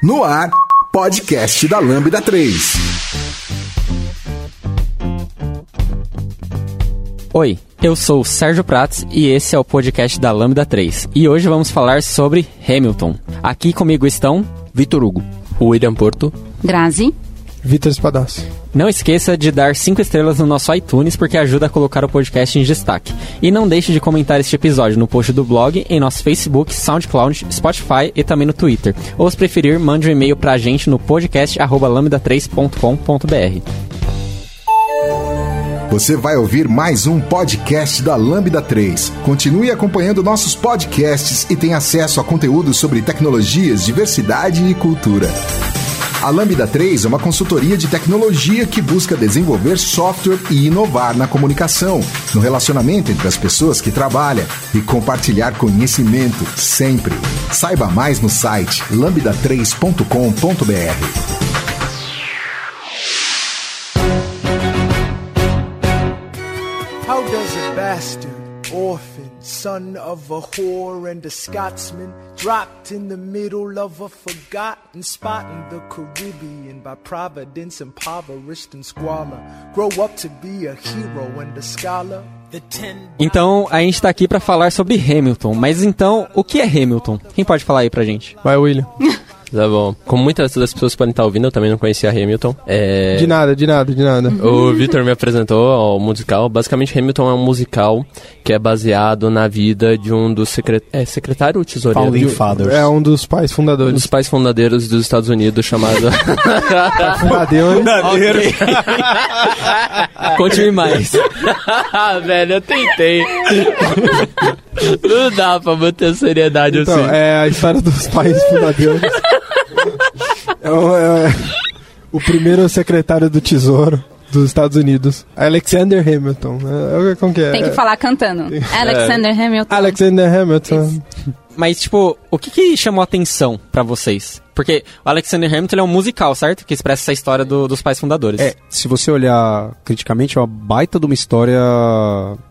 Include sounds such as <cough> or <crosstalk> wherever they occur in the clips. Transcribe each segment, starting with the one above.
No ar, podcast da Lambda 3. Oi, eu sou o Sérgio Prats e esse é o podcast da Lambda 3. E hoje vamos falar sobre Hamilton. Aqui comigo estão Vitor Hugo, William Porto, Grazi, Vitor Espadassi. Não esqueça de dar 5 estrelas no nosso iTunes porque ajuda a colocar o podcast em destaque. E não deixe de comentar este episódio no post do blog, em nosso Facebook, SoundCloud, Spotify e também no Twitter. Ou se preferir, mande um e-mail pra gente no podcast lambda3.com.br. Você vai ouvir mais um podcast da Lambda 3. Continue acompanhando nossos podcasts e tenha acesso a conteúdo sobre tecnologias, diversidade e cultura. A Lambda 3 é uma consultoria de tecnologia que busca desenvolver software e inovar na comunicação, no relacionamento entre as pessoas que trabalham e compartilhar conhecimento sempre. Saiba mais no site lambda3.com.br. How does a bastard, orphan, son of a whore and a Scotsman, dropped in the middle of a forgotten spot in the Caribbean by providence impoverished and squalor, grow up to be a hero and a scholar? The ten Então, a gente tá aqui pra falar sobre Hamilton. Mas então, o que é Hamilton? Quem pode falar aí pra gente? Vai, William. <laughs> Tá bom. Como muitas das pessoas podem estar ouvindo, eu também não conhecia Hamilton. É... De nada, de nada, de nada. O Victor me apresentou ao musical. Basicamente, Hamilton é um musical que é baseado na vida de um dos secret... é, secretário ou tesoureiro? Founding Fathers. É um dos pais Um fundadores. dos pais fundadeiros dos Estados Unidos, chamado... <laughs> Fundadores. <laughs> Conte-me mais. <laughs> ah, velho, eu tentei. não dá pra manter a seriedade Então, assim. é a história dos pais fundadores. <laughs> É o, é o primeiro secretário do Tesouro dos Estados Unidos, Alexander Hamilton. É, é, como que é? tem que falar cantando. Alexander Hamilton. Alexander Hamilton. Mas, tipo, o que, que chamou a atenção pra vocês? Porque o Alexander Hamilton é um musical, certo? Que expressa essa história do- dos pais fundadores. É, se você olhar criticamente, é uma baita de uma história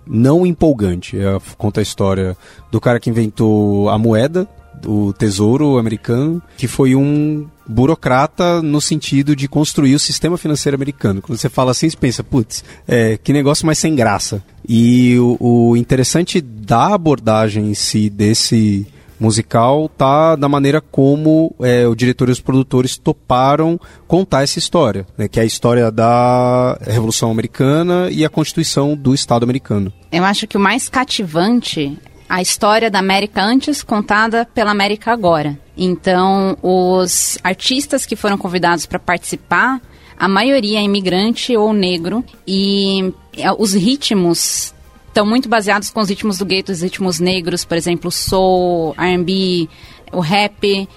não empolgante. É, conta a história do cara que inventou a moeda, o tesouro americano, que foi um burocrata no sentido de construir o sistema financeiro americano. Quando você fala assim, você pensa, putz, é, que negócio mais sem graça. E o, o interessante da abordagem em si desse musical tá da maneira como é, o diretor e os produtores toparam contar essa história, né, que é a história da Revolução Americana e a Constituição do Estado americano. Eu acho que o mais cativante a história da América antes contada pela América agora. Então, os artistas que foram convidados para participar, a maioria é imigrante ou negro e é, os ritmos estão muito baseados com os ritmos do gueto, os ritmos negros, por exemplo, soul, R&B, o rap.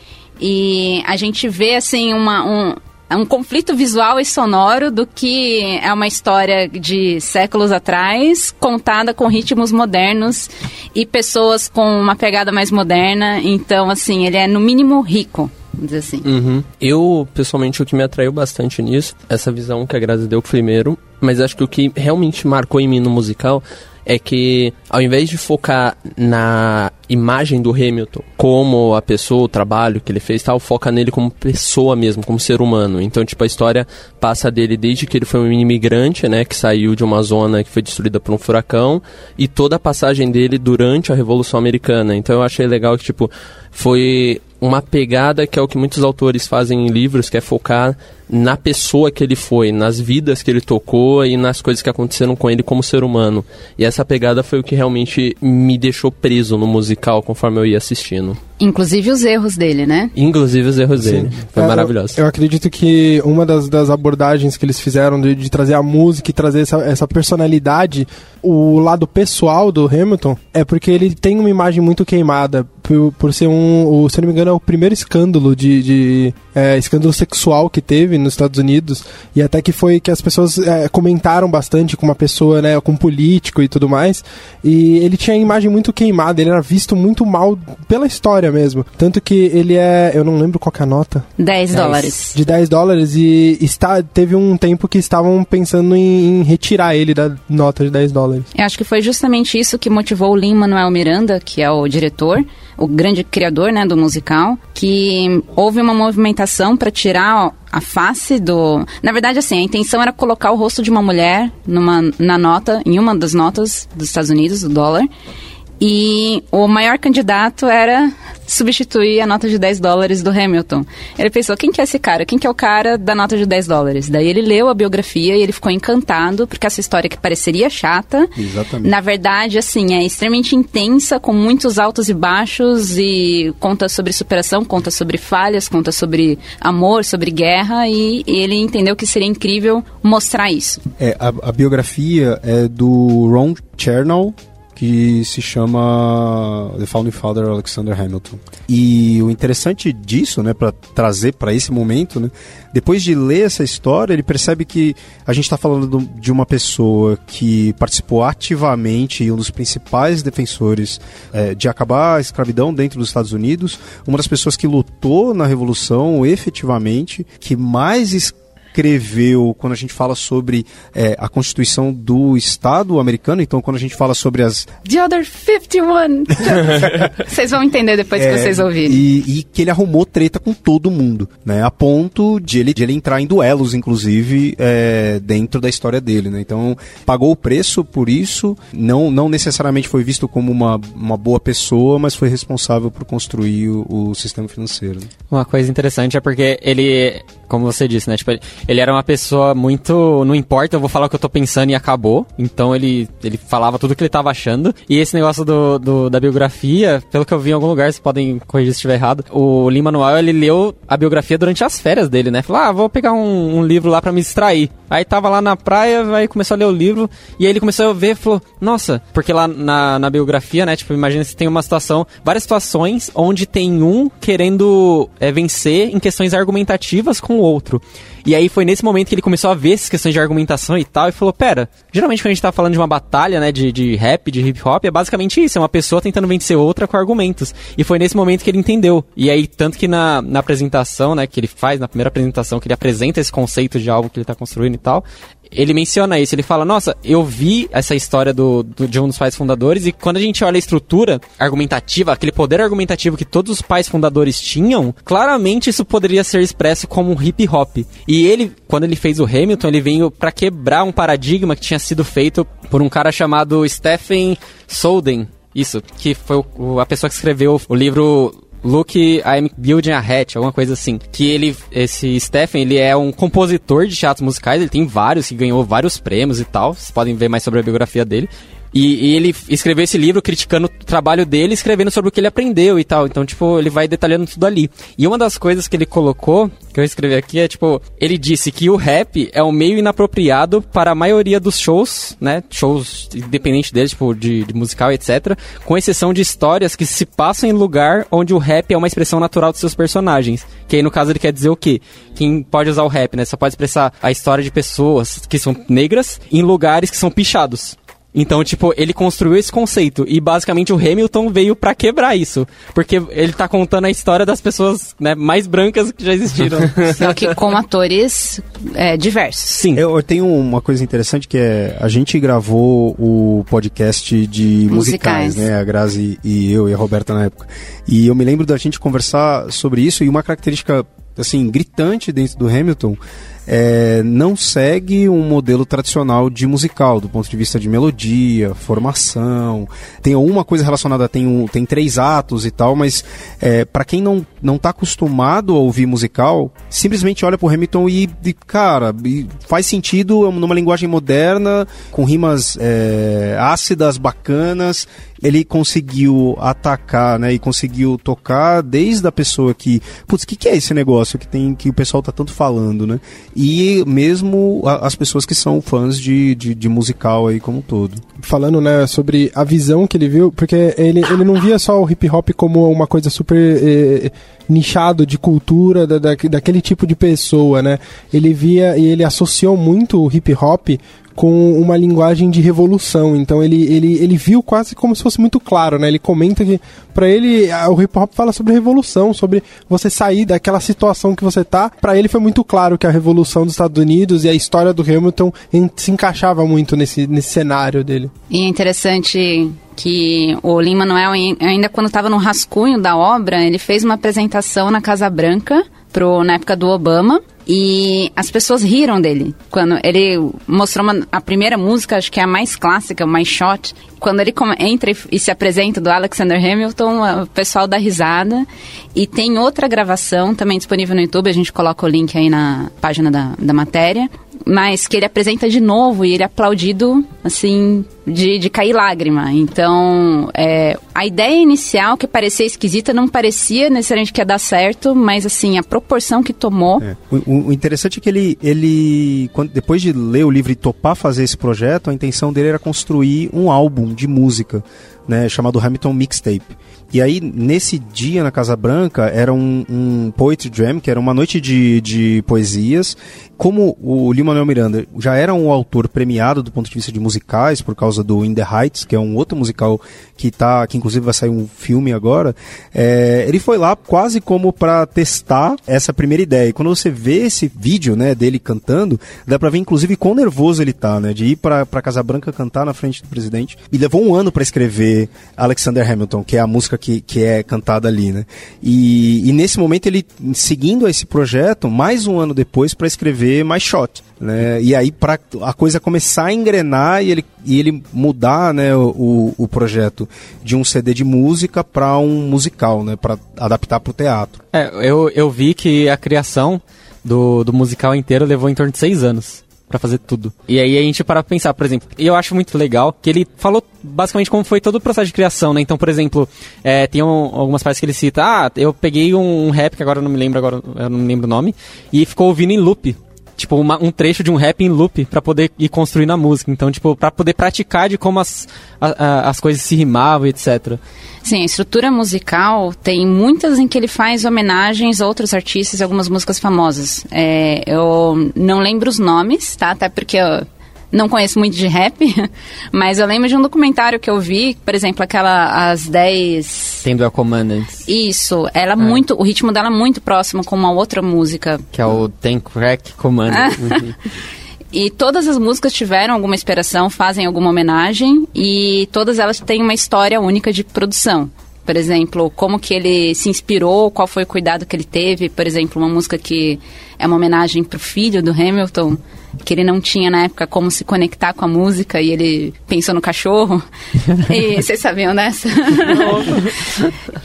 E a gente vê assim uma, um, é um conflito visual e sonoro do que é uma história de séculos atrás, contada com ritmos modernos e pessoas com uma pegada mais moderna. Então, assim, ele é no mínimo rico, vamos dizer assim. Uhum. Eu, pessoalmente, o que me atraiu bastante nisso, essa visão que a Grazi deu primeiro, mas acho que o que realmente marcou em mim no musical é que, ao invés de focar na imagem do Hamilton, como a pessoa, o trabalho que ele fez tal, foca nele como pessoa mesmo, como ser humano. Então, tipo, a história passa dele desde que ele foi um imigrante, né, que saiu de uma zona que foi destruída por um furacão, e toda a passagem dele durante a Revolução Americana. Então, eu achei legal que, tipo, foi uma pegada que é o que muitos autores fazem em livros, que é focar na pessoa que ele foi, nas vidas que ele tocou e nas coisas que aconteceram com ele como ser humano. E essa pegada foi o que realmente me deixou preso no musical conforme eu ia assistindo. Inclusive os erros dele, né? Inclusive os erros dele. Foi É, maravilhoso. Eu, eu acredito que uma das, das abordagens que eles fizeram de, de trazer a música e trazer essa, essa personalidade, o lado pessoal do Hamilton, é porque ele tem uma imagem muito queimada. Por, por ser um, o, se não me engano, é o primeiro escândalo de, de é, escândalo sexual que teve nos Estados Unidos. E até que foi que as pessoas é, comentaram bastante com uma pessoa, né, com um político e tudo mais. E ele tinha a imagem muito queimada, ele era visto muito mal pela história mesmo. Tanto que ele é. Eu não lembro qual que é a nota. 10 dólares. De 10 dólares e está, teve um tempo que estavam pensando em, em retirar ele da nota de 10 dólares. Eu acho que foi justamente isso que motivou o Lin-Manuel Miranda, que é o diretor. O grande criador né, do musical, que houve uma movimentação para tirar a face do. Na verdade, assim, a intenção era colocar o rosto de uma mulher numa, na nota, em uma das notas dos Estados Unidos, do dólar. E o maior candidato era substituir a nota de 10 dólares do Hamilton. Ele pensou, quem que é esse cara? Quem que é o cara da nota de 10 dólares? Daí ele leu a biografia e ele ficou encantado, porque essa história que pareceria chata, Exatamente. na verdade, assim, é extremamente intensa, com muitos altos e baixos, e conta sobre superação, conta sobre falhas, conta sobre amor, sobre guerra, e ele entendeu que seria incrível mostrar isso. É, a, a biografia é do Ron Chernow, que se chama The Founding Father Alexander Hamilton. E o interessante disso, né, para trazer para esse momento, né, depois de ler essa história, ele percebe que a gente está falando do- de uma pessoa que participou ativamente e um dos principais defensores eh, de acabar a escravidão dentro dos Estados Unidos, uma das pessoas que lutou na Revolução efetivamente, que mais escreveu quando a gente fala sobre eh, a Constituição do Estado americano, então quando a gente fala sobre as The other 51! <laughs> vocês vão entender depois que É, vocês ouvirem. E, e que ele arrumou treta com todo mundo, né? A ponto de ele, de ele entrar em duelos, inclusive, é, dentro da história dele, né? Então, pagou o preço por isso, não, não necessariamente foi visto como uma, uma boa pessoa, mas foi responsável por construir o, o sistema financeiro. né? Uma coisa interessante é porque ele, como você disse, né? Tipo, ele, era uma pessoa muito. Não importa, eu vou falar o que eu tô pensando e acabou. Então ele, ele falava tudo o que ele tava achando. E esse negócio do, do- da biografia, pelo que eu vi em algum lugar, vocês podem corrigir se estiver errado. O Lin Manuel, ele leu a biografia durante as férias dele, né? Falou, ah, vou pegar um, um livro lá pra me distrair. Aí tava lá na praia, aí começou a ler o livro, e aí ele começou a ver e falou, nossa, porque lá na, na biografia, né, tipo, imagina se tem uma situação, várias situações onde tem um querendo é, vencer em questões argumentativas com outro. E aí foi nesse momento que ele começou a ver essas questões de argumentação e tal, e falou, pera, geralmente quando a gente tá falando de uma batalha, né, de, de rap, de hip hop, é basicamente isso, é uma pessoa tentando vencer outra com argumentos. E foi nesse momento que ele entendeu. E aí, tanto que na, na apresentação, né, que ele faz, na primeira apresentação, que ele apresenta esse conceito de algo que ele tá construindo e tal, ele menciona isso, ele fala, nossa, eu vi essa história do, do- de um dos pais fundadores e quando a gente olha a estrutura argumentativa, aquele poder argumentativo que todos os pais fundadores tinham, claramente isso poderia ser expresso como um hip hop. E ele, quando ele fez o Hamilton, ele veio pra quebrar um paradigma que tinha sido feito por um cara chamado Stephen Solden. Isso, que foi o- a pessoa que escreveu o livro Look, I'm Building a Hatch, alguma coisa assim. Que ele, esse Stephen, ele é um compositor de teatros musicais, ele tem vários, que ganhou vários prêmios e tal. Vocês podem ver mais sobre a biografia dele. E, e ele escreveu esse livro criticando o trabalho dele, escrevendo sobre o que ele aprendeu e tal. Então, tipo, ele vai detalhando tudo ali. E uma das coisas que ele colocou, que eu escrevi aqui, é tipo, ele disse que o rap é um meio inapropriado para a maioria dos shows, né? Shows independente deles, tipo, de, de musical, etc. Com exceção de histórias que se passam em lugar onde o rap é uma expressão natural dos seus personagens. Que aí, no caso, ele quer dizer o quê? Quem pode usar o rap, né? Só pode expressar a história de pessoas que são negras em lugares que são pichados. Então, tipo, ele construiu esse conceito e basicamente o Hamilton veio pra quebrar isso, porque ele tá contando a história das pessoas, né, mais brancas que já existiram. <laughs> Só que com atores é, diversos. Sim. Eu, eu tenho uma coisa interessante que é a gente gravou o podcast de musicais, Musicais. né? A Grazi e eu e a Roberta na época. E eu me lembro da gente conversar sobre isso e uma característica assim gritante dentro do Hamilton é, não segue um modelo tradicional de musical, do ponto de vista de melodia, formação. Tem alguma coisa relacionada, tem, um, tem três atos e tal, mas é, para quem não, não tá acostumado a ouvir musical, simplesmente olha pro Hamilton e, e, cara, e faz sentido numa linguagem moderna, com rimas é, ácidas, bacanas. Ele conseguiu atacar, né, e conseguiu tocar desde a pessoa que, putz, o que, que é esse negócio que tem que o pessoal tá tanto falando, né? E mesmo a- as pessoas que são fãs de, de, de musical aí como um todo. falando né, sobre a visão que ele viu, porque ele, ele não via só o hip hop como uma coisa super eh, nichado de cultura da, da- daquele tipo de pessoa, né? Ele via e ele associou muito o hip hop com uma linguagem de revolução. Então ele, ele, ele viu quase como se fosse muito claro, né? Ele comenta que para ele o hip hop fala sobre revolução, sobre você sair daquela situação que você tá. Para ele foi muito claro que a revolução dos Estados Unidos e a história do Hamilton en- se encaixava muito nesse, nesse cenário dele. E é interessante que o Lin-Manuel, em- ainda quando estava no rascunho da obra, ele fez uma apresentação na Casa Branca pro, na época do Obama. E as pessoas riram dele. Quando ele mostrou uma- a primeira música, acho que é a mais clássica, mais shot. Quando ele entra e, se apresenta do Alexander Hamilton, o pessoal dá risada. E tem outra gravação também disponível no YouTube, a gente coloca o link aí na página da, da matéria. Mas que ele apresenta de novo e ele é aplaudido, assim, de, de cair lágrima. Então, é, a ideia inicial, que parecia esquisita, não parecia necessariamente que ia dar certo, mas, assim, a proporção que tomou. É. O, o- interessante é que ele, ele quando, depois de ler o livro e topar fazer esse projeto, a intenção dele era construir um álbum de música, né, chamado Hamilton Mixtape. E aí, nesse dia na Casa Branca, era um, um Poetry Jam, que era uma noite de, de poesias. Como o Lin-Manuel Miranda já era um autor premiado do ponto de vista de musicais, por causa do In the Heights, que é um outro musical que tá, que inclusive vai sair um filme agora, é, ele foi lá quase como para testar essa primeira ideia. E quando você vê esse vídeo, né, dele cantando, dá pra ver inclusive quão nervoso ele tá, né, de ir pra, pra Casa Branca cantar na frente do presidente. E levou um ano para escrever Alexander Hamilton, que é a música que, que é cantada ali, né. E, e nesse momento ele, seguindo esse projeto, mais um ano depois para escrever My Shot, né, e aí para a coisa começar a engrenar e ele, e ele mudar, né, o, o projeto de um CD de música para um musical, né, para adaptar para o teatro. É, eu, eu vi que a criação do, do musical inteiro levou em torno de seis anos pra fazer tudo. E aí a gente para pensar, por exemplo, eu acho muito legal que ele falou basicamente como foi todo o processo de criação, né? Então, por exemplo, é, tem um- algumas partes que ele cita, ah, eu peguei um rap, que agora eu não me lembro agora, eu não lembro o nome, e ficou ouvindo em loop. Tipo, uma- um trecho de um rap em loop pra poder ir construindo a música. Então, tipo, pra poder praticar de como as, a- a- as coisas se rimavam, etc. Sim, a estrutura musical tem muitas em que ele faz homenagens a outros artistas e algumas músicas famosas. É, eu não lembro os nomes, tá? Até porque eu não conheço muito de rap, <laughs> mas eu lembro de um documentário que eu vi, por exemplo, aquela As 10... Tendo a Commandants, Isso, ela muito, o ritmo dela é muito próximo com uma outra música que é o Ten Crack Commandants. <laughs> E todas as músicas tiveram alguma inspiração, fazem alguma homenagem e todas elas têm uma história única de produção. Por exemplo, como que ele se inspirou, qual foi o cuidado que ele teve. Por exemplo, uma música que é uma homenagem pro filho do Hamilton, que ele não tinha na época como se conectar com a música e ele pensou no cachorro. <laughs> e vocês sabiam dessa?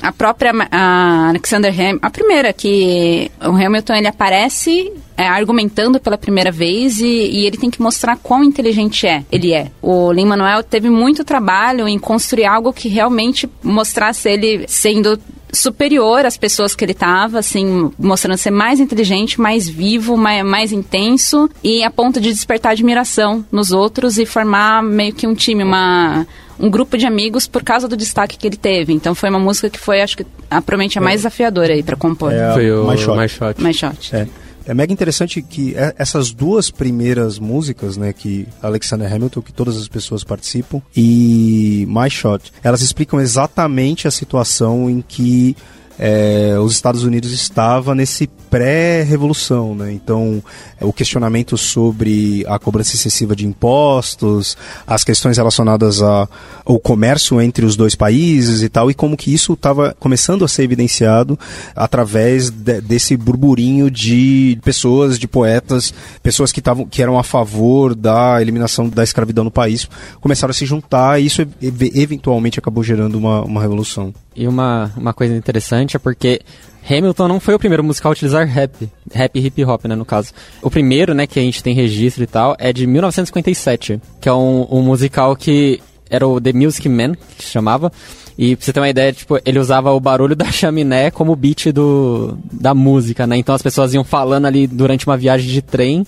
a própria a Alexander Ham, a primeira que o Hamilton ele aparece é, argumentando pela primeira vez e, e ele tem que mostrar quão inteligente é. Ele é. O Lin Manuel teve muito trabalho em construir algo que realmente mostrasse ele sendo superior às pessoas que ele estava, assim, mostrando ser mais inteligente, mais vivo, mais, mais intenso e a ponto de despertar admiração nos outros e formar meio que um time, uma um grupo de amigos por causa do destaque que ele teve. Então foi uma música que foi, acho que, a, provavelmente a mais desafiadora aí para compor. É, Foi o My Shot. My shot. É. É mega interessante que é- essas duas primeiras músicas, né, que Alexander Hamilton, que todas as pessoas participam, e My Shot, elas explicam exatamente a situação em que é, os Estados Unidos estava nesse pré-revolução, né? Então, o questionamento sobre a cobrança excessiva de impostos, as questões relacionadas ao comércio entre os dois países e tal, e como que isso estava começando a ser evidenciado através de- desse burburinho de pessoas, de poetas, pessoas que, tavam, que eram a favor da eliminação da escravidão no país, começaram a se juntar e isso ev- eventualmente acabou gerando uma, uma revolução. E uma, uma coisa interessante é porque Hamilton não foi o primeiro musical a utilizar rap. Rap hip hop, né, no caso. O primeiro, né, que a gente tem registro e tal, é de 1957, que é um, um musical que era o The Music Man, que se chamava. E pra você ter uma ideia, tipo, ele usava o barulho <laughs> da chaminé como beat do, da música, né? Então as pessoas iam falando ali durante uma viagem de trem,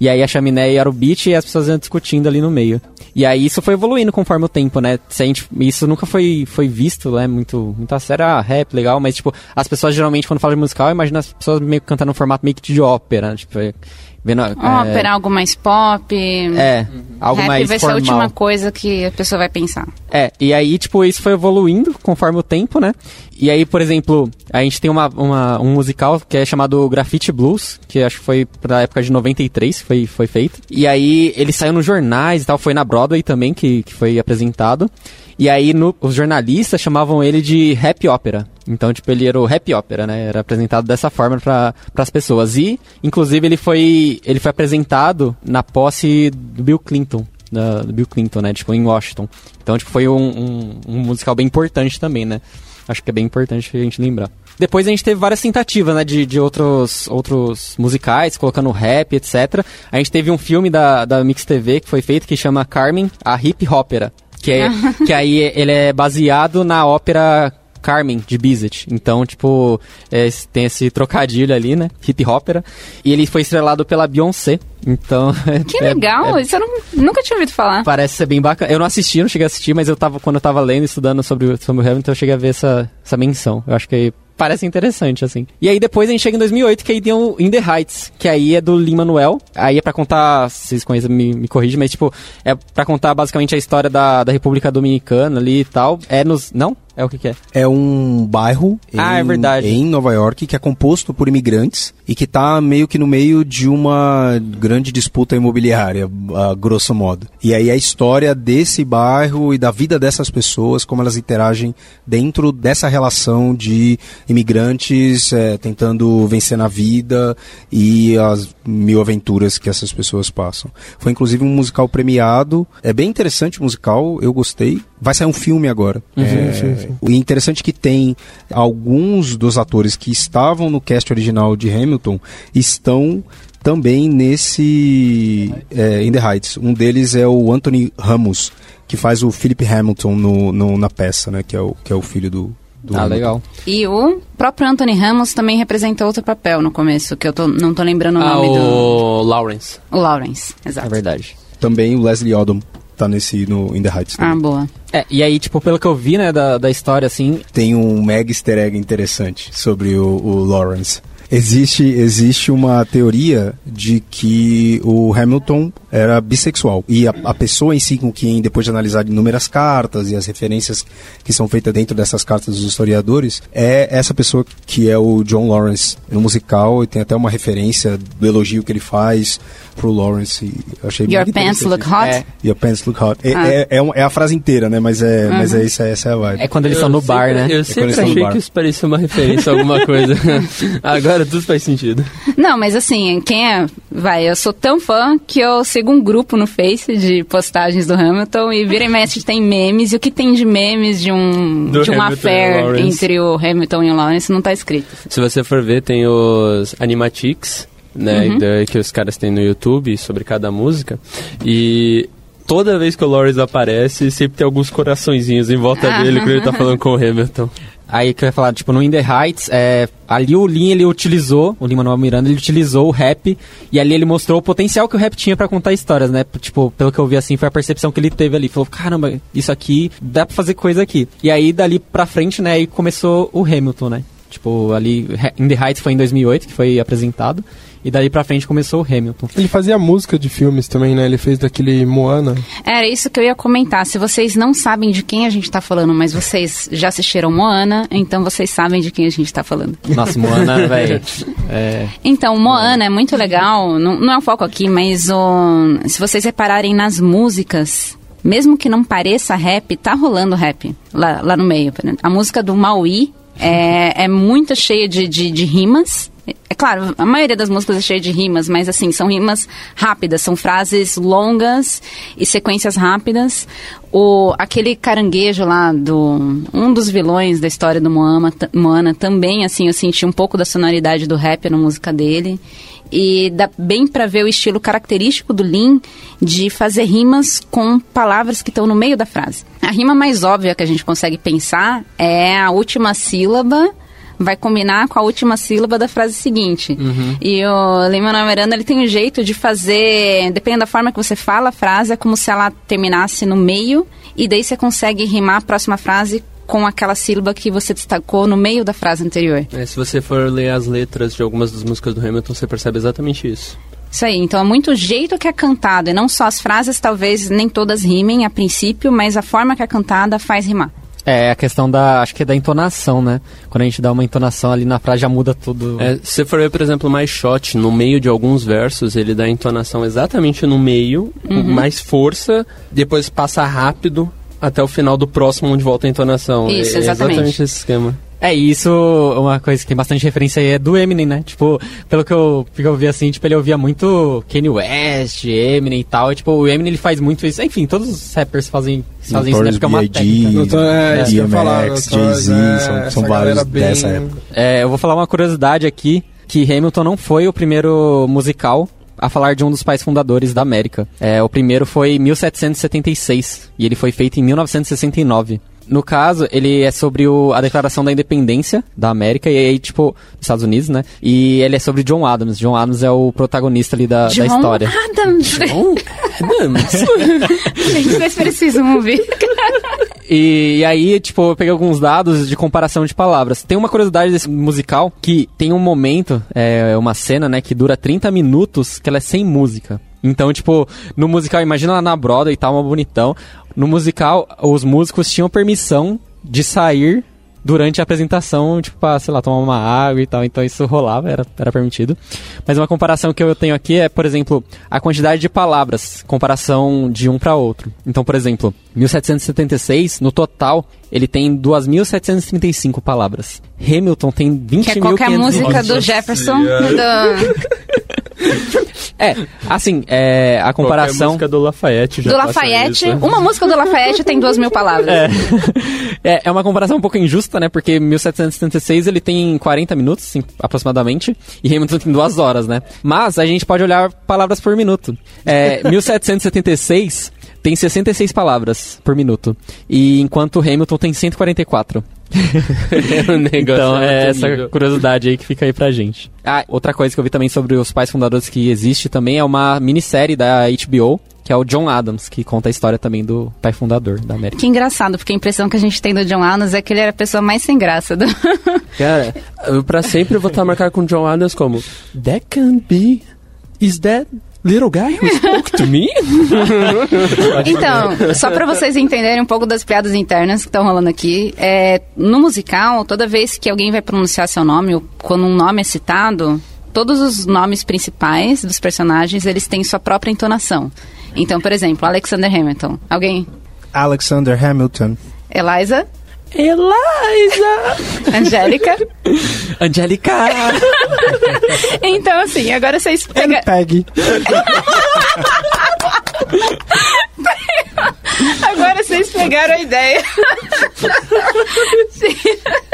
e aí a chaminé era o beat e as pessoas iam discutindo ali no meio. E aí isso foi evoluindo conforme o tempo, né? Se a gente, isso nunca foi, foi visto, né? Muito, muito a sério, ah, rap, legal, mas tipo, as pessoas geralmente quando falam de musical, imagina as pessoas meio cantando um formato meio que de ópera, né? tipo, é- Vendo, é, Ópera, algo mais pop. É, algo Rap mais vai ser formal. a última coisa que a pessoa vai pensar. É, e aí, tipo, isso foi evoluindo conforme o tempo, né? E aí, por exemplo, a gente tem uma, uma- um musical que é chamado Graffiti Blues, que acho que foi pra época de 93 que foi, foi feito. E aí, ele saiu nos jornais e tal, foi na Broadway também que, que foi apresentado. E aí, no- os jornalistas chamavam ele de rap ópera. Então, tipo, ele era o rap ópera, né? Era apresentado dessa forma para as pessoas. E, inclusive, ele foi, ele foi apresentado na posse do Bill Clinton da, do Bill Clinton, né? Tipo, em Washington. Então, tipo, foi um, um, um musical bem importante também, né? Acho que é bem importante a gente lembrar. Depois a gente teve várias tentativas, né? De, de outros, outros musicais, colocando rap, etc. A gente teve um filme da, da Mix TV que foi feito que chama Carmen, a Hip Ópera. Que, é, <laughs> que aí ele é baseado na ópera Carmen, de Bizet. Então, tipo, é, tem esse trocadilho ali, né? Hip Ópera. E ele foi estrelado pela Beyoncé. Então. <laughs> Que é- legal, é isso eu não- nunca tinha ouvido falar. Parece ser bem bacana. Eu não assisti, não cheguei a assistir, mas eu tava, quando eu tava lendo, estudando sobre, o- sobre o Hamilton, eu cheguei a ver essa, essa menção. Eu acho que parece interessante, assim. E aí depois a gente chega em 2008, que aí tem o In The Heights, que aí é do Lin-Manuel. Aí é pra contar, se vocês conhecem, me, me corrigem, mas tipo, é pra contar basicamente a história da, da República Dominicana ali e tal. É nos... Não? É o que que é? É um bairro Ah, é em- verdade. em Nova York que é composto por imigrantes e que está meio que no meio de uma grande disputa imobiliária, a grosso modo. E aí a história desse bairro e da vida dessas pessoas, como elas interagem dentro dessa relação de imigrantes eh, tentando vencer na vida e as mil aventuras que essas pessoas passam. Foi inclusive um musical premiado. É bem interessante o musical, eu gostei. Vai sair um filme agora. É, sim, sim. o interessante é que tem alguns dos atores que estavam no cast original de Hamilton estão também nesse é, In the Heights. Um deles é o Anthony Ramos, que faz o Philip Hamilton no, no- na peça, né? Que é o, que é o filho do, do Ah, Hamilton. legal. E o próprio Anthony Ramos também representou outro papel no começo, que eu tô- não tô lembrando o Ah, nome do. o Lawrence. O Lawrence, É exato. verdade. Também o Leslie Odom tá nesse no In the Heights. Ah, também. boa. É, e aí, tipo, pelo que eu vi, né, da, da história, assim, tem um mega easter egg interessante sobre o, o Lawrence. Existe, existe uma teoria de que o Hamilton era bissexual. E a, a pessoa em si, com quem, depois de analisar inúmeras cartas e as referências que são feitas dentro dessas cartas dos historiadores, é essa pessoa que é o John Lawrence no musical. E tem até uma referência do elogio que ele faz pro Lawrence. E eu achei Your muito pants look hot? É. Your pants look hot. É, Ah. é, é, é a frase inteira, né? Mas é, mas é isso, essa é a vibe. é quando eles estão no bar, né? Eu quando sempre achei que isso parecia uma referência a alguma coisa. <laughs> Agora tudo faz sentido. Não, mas assim, quem é. Vai, eu sou tão fã que eu sigo um grupo no Face de postagens do Hamilton e vira e mexe tem memes. E o que tem de memes de um, Do de um Hamilton e o affair entre o Hamilton e o Lawrence não tá escrito. Se você for ver, tem os Animatics, né, Uhum. que os caras têm no YouTube sobre cada música. E toda vez que o Lawrence aparece, sempre tem alguns coraçõezinhos em volta Ah. dele quando ele tá falando com o Hamilton. <laughs> Aí que eu ia falar, tipo, no In The Heights, é, ali o Lin, ele utilizou, o Lin-Manuel Miranda, ele utilizou o rap, e ali ele mostrou o potencial que o rap tinha pra contar histórias, né? Tipo, pelo que eu vi assim, foi a percepção que ele teve ali. Falou, caramba, isso aqui, dá pra fazer coisa aqui. E aí, dali pra frente, né, aí começou o Hamilton, né? Tipo, ali, In The Heights foi em 2008, que foi apresentado, e dali pra frente começou o Hamilton. Ele fazia música de filmes também, né? Ele fez daquele Moana. Era isso que eu ia comentar. Se vocês não sabem de quem a gente tá falando, mas vocês já assistiram Moana, então vocês sabem de quem a gente tá falando. Nossa, Moana, <laughs> velho. É, Então, Moana é muito legal, não, não é o foco aqui, mas o, se vocês repararem nas músicas, mesmo que não pareça rap, tá rolando rap lá, lá no meio. A música do Maui é, é muito cheia de, de, de rimas. Claro, a maioria das músicas é cheia de rimas, mas assim, são rimas rápidas, são frases longas e sequências rápidas. O, aquele caranguejo lá do. Um dos vilões da história do Moana, Moana também, assim, eu senti um pouco da sonoridade do rap na música dele. E dá bem pra ver o estilo característico do Lin de fazer rimas com palavras que estão no meio da frase. A rima mais óbvia que a gente consegue pensar é a última sílaba vai combinar com a última sílaba da frase seguinte. E o Lin-Manuel Miranda, ele tem um jeito de fazer, dependendo da forma que você fala a frase, é como se ela terminasse no meio, e daí você consegue rimar a próxima frase com aquela sílaba que você destacou no meio da frase anterior. É, se você for ler as letras de algumas das músicas do Hamilton, você percebe exatamente isso. Isso aí, então é muito o jeito que é cantado, e não só as frases, talvez nem todas rimem a princípio, mas a forma que é cantada faz rimar. É a questão da. Acho que é da entonação, né? Quando a gente dá uma entonação ali na frase já muda tudo. É, se for ver, por exemplo, mais shot, no meio de alguns versos, ele dá a entonação exatamente no meio, com mais força, depois passa rápido até o final do próximo, onde volta a entonação. Isso, é, é exatamente. exatamente esse esquema. É, isso, uma coisa que tem bastante referência aí é do Eminem, né? Tipo, pelo que eu, que eu vi assim, tipo, ele ouvia muito Kanye West, Eminem e tal. E, tipo, o Eminem ele faz muito isso. Enfim, todos os rappers fazem, fazem isso, né? Porque é uma técnica. Doutor, é, DMX, doutor, Jay-Z, é, são, vários bem- dessa época. É, eu vou falar uma curiosidade aqui, que Hamilton não foi o primeiro musical a falar de um dos pais fundadores da América. É, o primeiro foi em 1776 e ele foi feito em 1969. No caso, ele é sobre o- a declaração da independência da América e aí, tipo, dos Estados Unidos, né? E ele é sobre John Adams. John Adams é o protagonista ali da, da John história. Adams. Vocês <laughs> precisam ouvir. E, e aí, tipo, eu peguei alguns dados de comparação de palavras. Tem uma curiosidade desse musical que tem um momento, é uma cena, né, que dura 30 minutos que ela é sem música. Então, tipo, no musical, imagina lá na Broadway e tal, uma bonitão. No musical, os músicos tinham permissão de sair durante a apresentação, tipo, pra, sei lá, tomar uma água e tal. Então isso rolava, era, era permitido. Mas uma comparação que eu tenho aqui é, por exemplo, a quantidade de palavras, comparação de um para outro. Então, por exemplo, 1776, no total, ele tem 2.735 palavras. Hamilton tem 20.500. Que é qualquer música do Jefferson. Do, <laughs> É, assim, é, a Qualquer comparação... música do Lafayette já do Lafayette. isso. Uma música do Lafayette tem duas mil palavras. É, <laughs> é uma comparação um pouco injusta, né? Porque 1776 ele tem 40 minutos, assim, aproximadamente, e Hamilton tem duas horas, né? Mas a gente pode olhar palavras por minuto. É, 1776 tem 66 palavras por minuto, e enquanto Hamilton tem 144. É um negócio Então é muito essa nível. curiosidade aí que fica aí pra gente. Ah, outra coisa que eu vi também sobre os pais fundadores que existe também é uma minissérie da HBO, que é o John Adams, que conta a história também do pai fundador da América. Que engraçado, porque a impressão que a gente tem do John Adams é que ele era a pessoa mais sem graça. Do... <laughs> Cara, eu pra sempre vou estar marcado com John Adams como That can be... Is that little guy who spoke to me? <laughs> Então, só pra vocês entenderem um pouco das piadas internas que estão rolando aqui, é, no musical, toda vez que alguém vai pronunciar seu nome, ou quando um nome é citado, todos os nomes principais dos personagens, eles têm sua própria entonação. Então, por exemplo, Alexander Hamilton. Alguém? Alexander Hamilton. Eliza? Eliza! Angélica? Angélica! Então, assim, agora vocês pegam... Peg. Agora vocês pegaram a ideia. <laughs>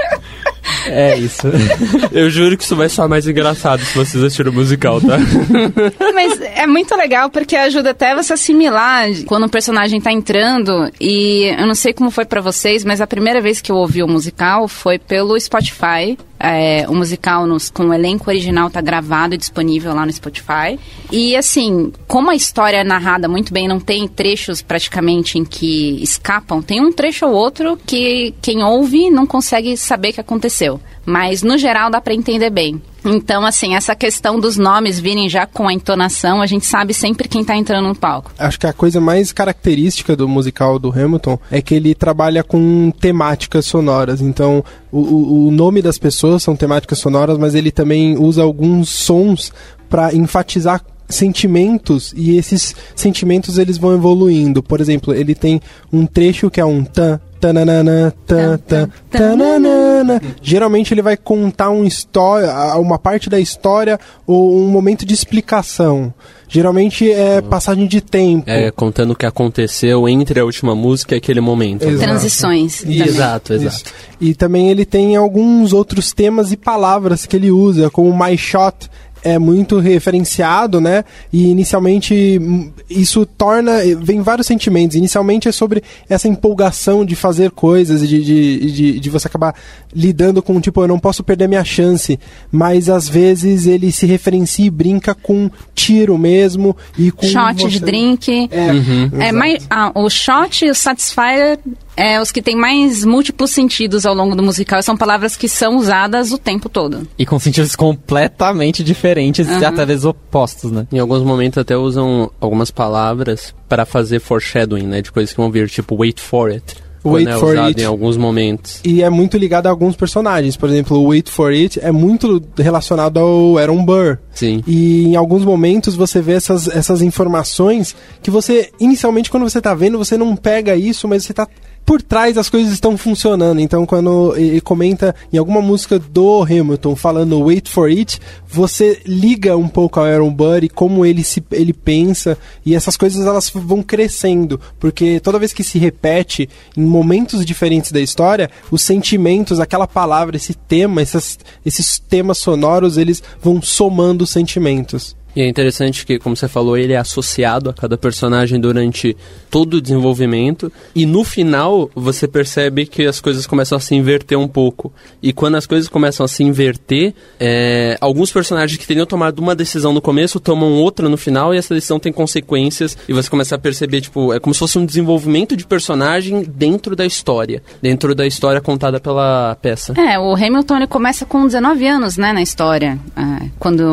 É isso. <laughs> Eu juro que isso vai soar mais engraçado se vocês assistirem o musical, tá? <laughs> Mas é muito legal porque ajuda até você assimilar quando o personagem tá entrando. E eu não sei como foi pra vocês, mas a primeira vez que eu ouvi o musical foi pelo Spotify. É, o musical nos- com o elenco original tá gravado e disponível lá no Spotify. E assim, como a história é narrada muito bem, não tem trechos praticamente em que escapam, tem um trecho ou outro que quem ouve não consegue saber o que aconteceu. Mas no geral dá pra entender bem. Então, assim, essa questão dos nomes virem já com a entonação, a gente sabe sempre quem tá entrando no palco. Acho que a coisa mais característica do musical do Hamilton é que ele trabalha com temáticas sonoras. Então, o- o nome das pessoas são temáticas sonoras, mas ele também usa alguns sons para enfatizar sentimentos e esses sentimentos eles vão evoluindo. Por exemplo, ele tem um trecho que é um tan tananana, tan, tan, tananana. Geralmente ele vai contar um história, uma parte da história ou um momento de explicação. Geralmente é passagem de tempo. É, contando o que aconteceu entre a última música e aquele momento. Exato. Transições. também. Exato, exato. Isso. E também ele tem alguns outros temas e palavras que ele usa, como My Shot é muito referenciado, né? E inicialmente hum, isso torna. vem vários sentimentos. Inicialmente é sobre essa empolgação de fazer coisas, de, de, de, de você acabar lidando com, tipo, eu não posso perder minha chance. Mas às vezes ele se referencia e brinca com tiro mesmo. e com Shot você- de drink. É, É, exato. mas, ah, o shot e o satisfier é os que têm mais múltiplos sentidos ao longo do musical. São palavras que são usadas o tempo todo. E com sentidos completamente diferentes e até vezes opostos, né? Em alguns momentos até usam algumas palavras para fazer foreshadowing, né? De coisas que vão vir, tipo wait for it. Wait é for usado it. em alguns momentos. E é muito ligado a alguns personagens. Por exemplo, o Wait for It é muito relacionado ao Aaron Burr. Sim. E em alguns momentos você vê essas, essas informações que você, inicialmente, quando você tá vendo, você não pega isso, mas você tá. Por trás as coisas estão funcionando. Então, quando ele comenta em alguma música do Hamilton falando Wait for It, você liga um pouco ao Aaron Burr e como ele, se, ele pensa. E essas coisas elas vão crescendo. Porque toda vez que se repete em momentos diferentes da história, os sentimentos, aquela palavra, esse tema, essas, esses temas sonoros, eles vão somando os sentimentos. E é interessante que, como você falou, ele é associado a cada personagem durante todo o desenvolvimento. E no final, você percebe que as coisas começam a se inverter um pouco. E quando as coisas começam a se inverter, é, alguns personagens que teriam tomado uma decisão no começo tomam outra no final. E essa decisão tem consequências. E você começa a perceber, tipo, é como se fosse um desenvolvimento de personagem dentro da história. Dentro da história contada pela peça. É, o Hamilton ele começa com 19 anos, né, na história, ah, quando,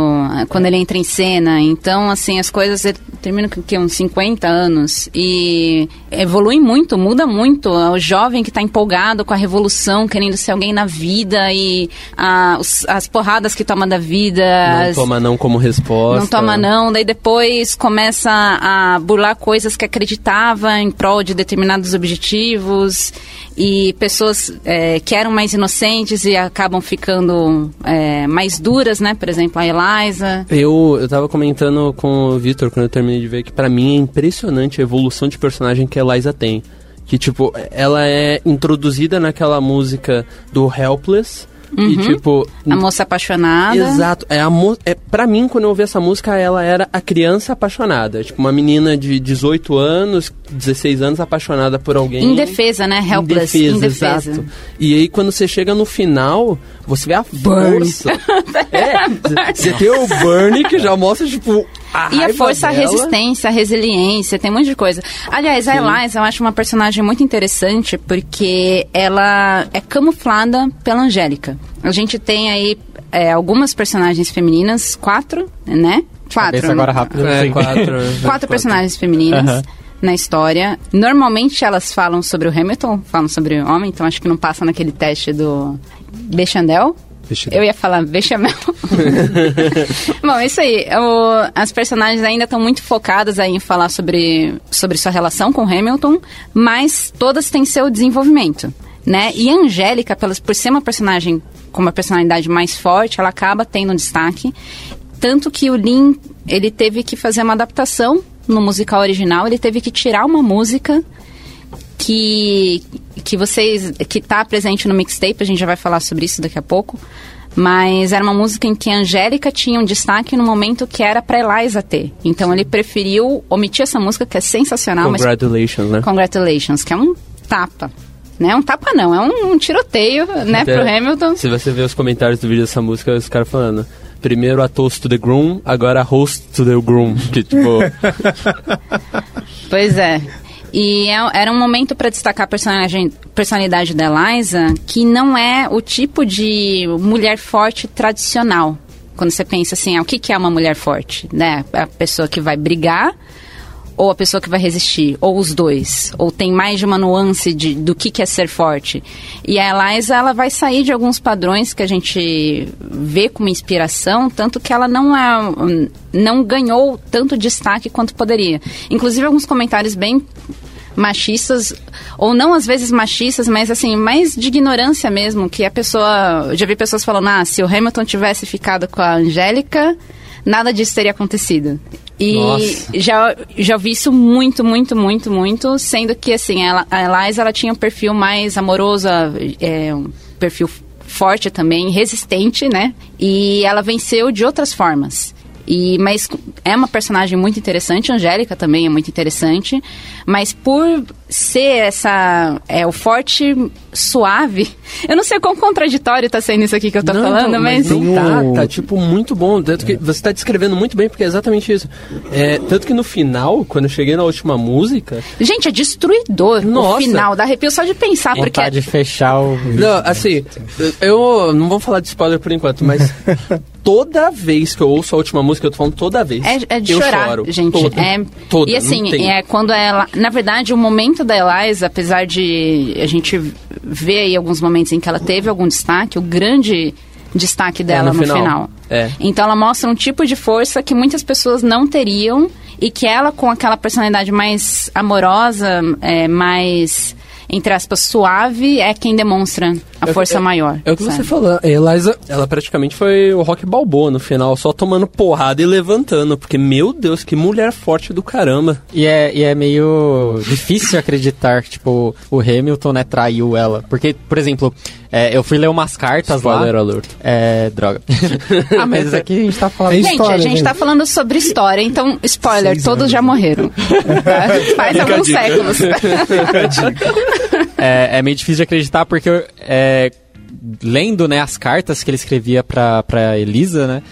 quando ele entra em cena. Então, assim, as coisas terminam com que, uns 50 anos e evolui muito, muda muito. O jovem que está empolgado com a revolução, querendo ser alguém na vida e ah, os- as porradas que toma da vida. Não as- toma não como resposta. não toma não, daí depois começa a burlar coisas que acreditava em prol de determinados objetivos e pessoas é, que eram mais inocentes e acabam ficando é, mais duras, né? Por exemplo, a Eliza. Eu, eu tava comentando com o Victor quando eu terminei de ver que pra mim é impressionante a evolução de personagem que a Eliza tem. Que, tipo, ela é introduzida naquela música do Helpless. E, tipo. A moça apaixonada. Exato. É a mo é, pra mim, quando eu ouvi essa música, ela era a criança apaixonada. Tipo, uma menina de 18 anos, 16 anos, apaixonada por alguém. Indefesa, né? Helpless. Indefesa, Indefesa. exato. E aí, quando você chega no final, você vê a força. <laughs> é, você tem o Burn, que já mostra, tipo, a E a força, a dela. resistência, a resiliência, tem um monte de coisa. Aliás, a Eliza eu acho uma personagem muito interessante porque ela é camuflada pela Angélica. A gente tem aí é, algumas personagens femininas, quatro, né? Quatro. Agora rápido. É, assim. <laughs> quatro. Quatro personagens femininas. Na história. Normalmente elas falam sobre o Hamilton, falam sobre o homem, então acho que não passa naquele teste do Bechandel. Bechamel. Eu ia falar bechamel. <laughs> <laughs> Bom, isso aí. O- as personagens ainda estão muito focadas em falar sobre, sobre sua relação com Hamilton, mas todas têm seu desenvolvimento, né? E a Angélica, pelas, por ser uma personagem com uma personalidade mais forte, ela acaba tendo um destaque. Tanto que o Lin, ele teve que fazer uma adaptação no musical original, ele teve que tirar uma música que que vocês que tá presente no mixtape, a gente já vai falar sobre isso daqui a pouco. Mas era uma música em que a Angélica tinha um destaque no momento que era pra Eliza ter. Então ele preferiu omitir essa música que é sensacional, mas Congratulations, né? Congratulations, que é um tapa. Né? Um tapa não, é um, um tiroteio, né, Até- pro Hamilton. Se você ver os comentários do vídeo dessa música, os caras falando. Primeiro a toast to the groom, agora a host to the groom. <laughs> Que tipo. Pois é. E é- era um momento para destacar a personagem, personalidade da Eliza, que não é o tipo de mulher forte tradicional. Quando você pensa assim, ah, o que, que é uma mulher forte? Né? A pessoa que vai brigar ou a pessoa que vai resistir, ou os dois, ou tem mais de uma nuance de, do que, que é ser forte. E a Eliza, ela vai sair de alguns padrões que a gente vê como inspiração, tanto que ela não é, não ganhou tanto destaque quanto poderia. Inclusive alguns comentários bem machistas, ou não às vezes machistas, mas assim, mais de ignorância mesmo, que a pessoa, eu já vi pessoas falando, ah, se o Hamilton tivesse ficado com a Angélica, nada disso teria acontecido. E Nossa. já, já vi isso muito, muito, muito, muito, sendo que assim, ela, a Eliza ela tinha um perfil mais amoroso, é, um perfil forte também, resistente, né? E ela venceu de outras formas. E, mas é uma personagem muito interessante, Angélica também é muito interessante, mas por ser essa. É, o forte suave. Eu não sei quão contraditório tá sendo isso aqui que eu tô Não, falando, então, mas. não tá, o- tá, tipo, muito bom. Tanto que você tá descrevendo muito bem, porque é exatamente isso. É, tanto que no final, quando eu cheguei na última música, Gente, é destruidor o Nossa. final. Dá arrepio só de pensar, porque. Vontade de fechar o. Não, assim, eu não vou falar de spoiler por enquanto, mas <laughs> toda vez que eu ouço a última música, eu tô falando toda vez. É, é de eu chorar, choro. gente. Toda, é, toda, e assim, é quando ela. Na verdade, o momento da Eliza, apesar de a gente ver aí alguns momentos em que ela teve algum destaque, o grande destaque dela no no, final. final. É. Então ela mostra um tipo de força que muitas pessoas não teriam e que ela, com aquela personalidade mais amorosa, é, mais, entre aspas, suave, é quem demonstra a É força é- maior. É o que você sabe? falou. A Eliza, ela praticamente foi o Rock Balboa no final, só tomando porrada e levantando. Porque, meu Deus, que mulher forte do caramba. E é, e é meio difícil acreditar que, tipo, o Hamilton, né, traiu ela. Porque, por exemplo, é, eu fui ler umas cartas Spoiler lá. alert. É, droga. <laughs> ah, mas aqui a gente tá falando... É Gente, história, a gente gente. tá falando sobre história, então, spoiler, Seis todos anos, já morreram. Tá? <laughs> Faz alguns séculos. é, é meio difícil de acreditar porque é, lendo né, as cartas que ele escrevia pra Elisa, né?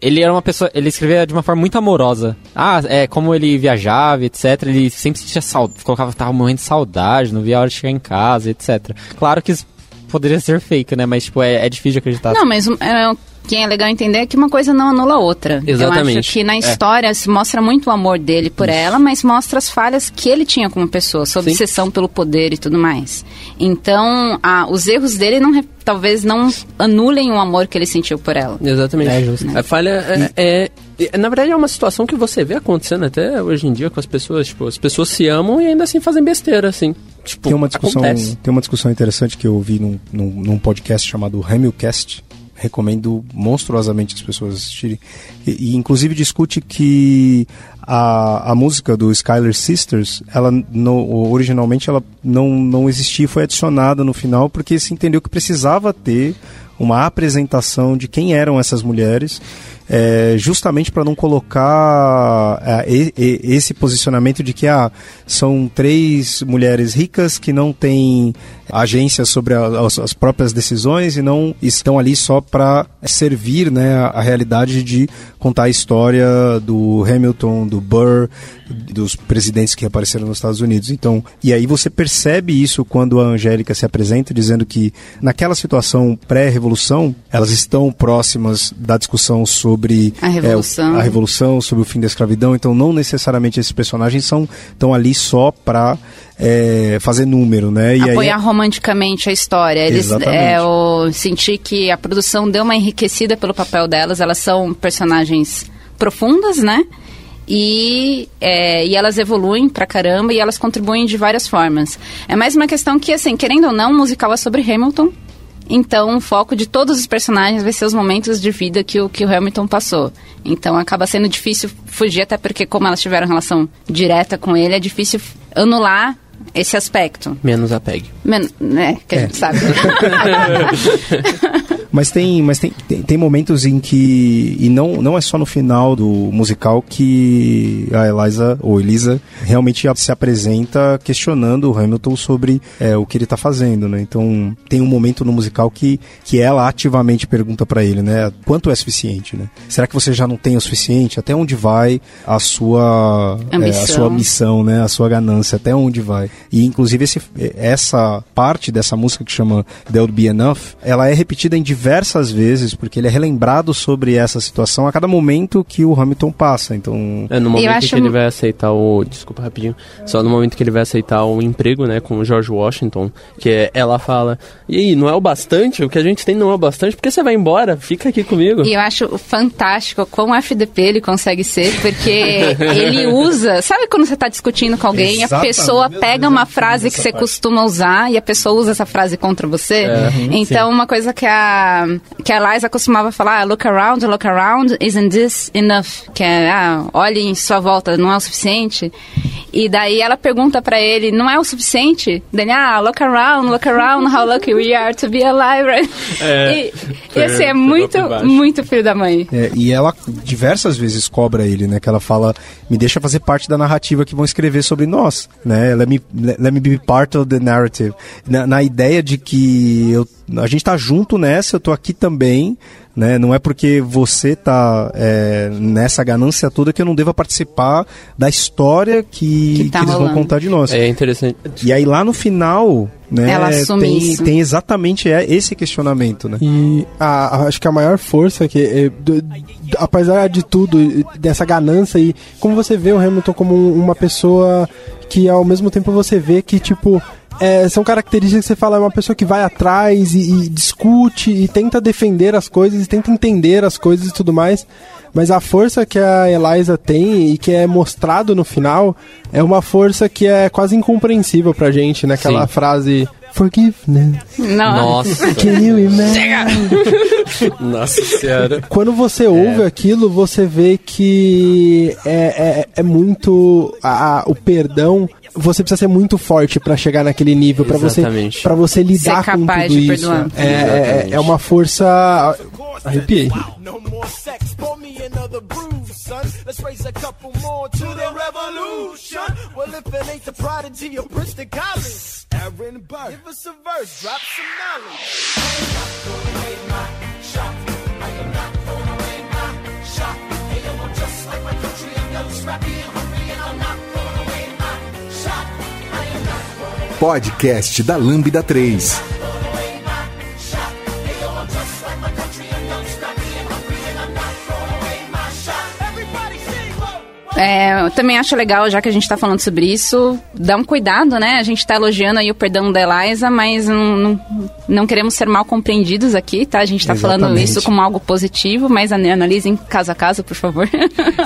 Ele era uma pessoa. Ele escrevia de uma forma muito amorosa. Ah, é como ele viajava, etc. Ele sempre sentia saudade. Colocava tava morrendo de saudade, não via a hora de chegar em casa, etc. Claro que isso poderia ser fake, né? Mas, tipo, é, é difícil de acreditar. Não, mas é, que é legal entender é que uma coisa não anula a outra. Eu Exatamente. acho que na história se mostra muito o amor dele por ela, mas mostra as falhas que ele tinha como pessoa, sua Sim. obsessão pelo poder e tudo mais. Então, ah, os erros dele não, talvez não anulem o amor que ele sentiu por ela. Exatamente. É justo. A falha é, é- é- Na verdade, é uma situação que você vê acontecendo até hoje em dia com as pessoas. Tipo, as pessoas se amam e ainda assim fazem besteira, assim. Tipo, Tem uma discussão, acontece. tem uma discussão interessante que eu ouvi num, num, num podcast chamado Hamilcast. Recomendo monstruosamente as pessoas assistirem. E, e, inclusive discute que a, a música do Skylar Sisters, ela no, originalmente ela não, não existia, foi adicionada no final porque se entendeu que precisava ter uma apresentação de quem eram essas mulheres, é, justamente para não colocar é, esse posicionamento de que ah, são três mulheres ricas que não têm agência sobre a- as, as próprias decisões e não estão ali só para servir né, a, a realidade de contar a história do Hamilton, do Burr, dos presidentes que apareceram nos Estados Unidos. Então, e aí você percebe isso quando a Angélica se apresenta dizendo que naquela situação pré-revolução, elas estão próximas da discussão sobre A revolução. é, a revolução, sobre o fim da escravidão. Então, não necessariamente esses personagens são estão ali só para fazer número, né? E aí- apoiar romanticamente a história. Eles, Exatamente. é, eu senti que a produção deu uma enriquecida pelo papel delas. Elas são personagens profundas, né? E, é, e elas evoluem pra caramba e elas contribuem de várias formas. É mais uma questão que, assim, querendo ou não, o musical é sobre Hamilton. Então, o foco de todos os personagens vai ser os momentos de vida que o, que o Hamilton passou. Então, acaba sendo difícil fugir, até porque, como elas tiveram relação direta com ele, é difícil anular esse aspecto. Menos a PEG. Men é, que a gente sabe. <laughs> <laughs> Mas tem, mas tem, tem, tem momentos em que. E não, não é só no final do musical que a Eliza, ou Elisa, realmente se apresenta questionando o Hamilton sobre é, o que ele tá fazendo, né? Então tem um momento no musical que, que ela ativamente pergunta para ele, né? Quanto é suficiente, né? Será que você já não tem o suficiente? Até onde vai a sua, é, a sua missão, né? A sua ganância, até onde vai? E inclusive esse, essa parte dessa música que chama There'll Be Enough, ela é repetida em diversas vezes, porque ele é relembrado sobre essa situação a cada momento que o Hamilton passa. Então, É, no momento acho- que ele vai aceitar o. Desculpa rapidinho. Só no momento que ele vai aceitar o emprego, né, com o George Washington, que é- ela fala: E aí, não é o bastante? O que a gente tem não é o bastante? Por que você vai embora? Fica aqui comigo. E eu acho fantástico quão FDP ele consegue ser, porque <laughs> ele usa. Sabe quando você está discutindo com alguém e a Exatamente. pessoa Meu pega Deus, uma frase que você parte. costuma usar e a pessoa usa essa frase contra você? É, então, uma coisa que a a, que a Liza costumava falar, look around, look around, isn't this enough? Que é, ah, olhe em sua volta, não é o suficiente? E daí ela pergunta pra ele, não é o suficiente? Daí, ah, look around, look around, how lucky we are to be alive. <laughs> É, e, e assim, é muito, por baixo. muito filho da mãe. É, e ela diversas vezes cobra ele, né? Que ela fala, me deixa fazer parte da narrativa que vão escrever sobre nós, né? Let me, let me be part of the narrative. Na, na ideia de que eu, a gente tá junto nessa, eu tô aqui também, né? Não é porque você tá é, nessa ganância toda que eu não deva participar da história que, Que tá que eles vão contar de nós. É interessante. E aí lá no final, né? Ela assume tem, isso. tem exatamente é, esse questionamento, né? E a- a- acho que a maior força que, é, do- do- apesar de tudo, dessa ganância e como você vê o Hamilton como um- uma pessoa que ao mesmo tempo você vê que tipo é, são características que você fala é uma pessoa que vai atrás e, e discute e tenta defender as coisas e tenta entender as coisas e tudo mais. Mas a força que a Eliza tem e que é mostrado no final é uma força que é quase incompreensível pra gente, né? Aquela Sim. frase Forgiveness. Não. Nossa. Can you imagine? <laughs> Nossa senhora. Quando você ouve aquilo, você vê que é, é, é muito. a- a- o perdão. Você precisa ser muito forte pra chegar naquele nível, pra você para você lidar Ser com tudo de isso. perdoar. É, é, Exatamente. é uma força. Arrepiei. No more sex, pour me another brew, son. Let's raise a couple more to the revolution. Podcast da Lambda 3. É, eu também acho legal, já que a gente tá falando sobre isso, dar um cuidado, né? A gente tá elogiando aí o perdão da Eliza, mas não, não, não queremos ser mal compreendidos aqui, tá? A gente tá falando isso como algo positivo, mas analisem caso a caso, por favor.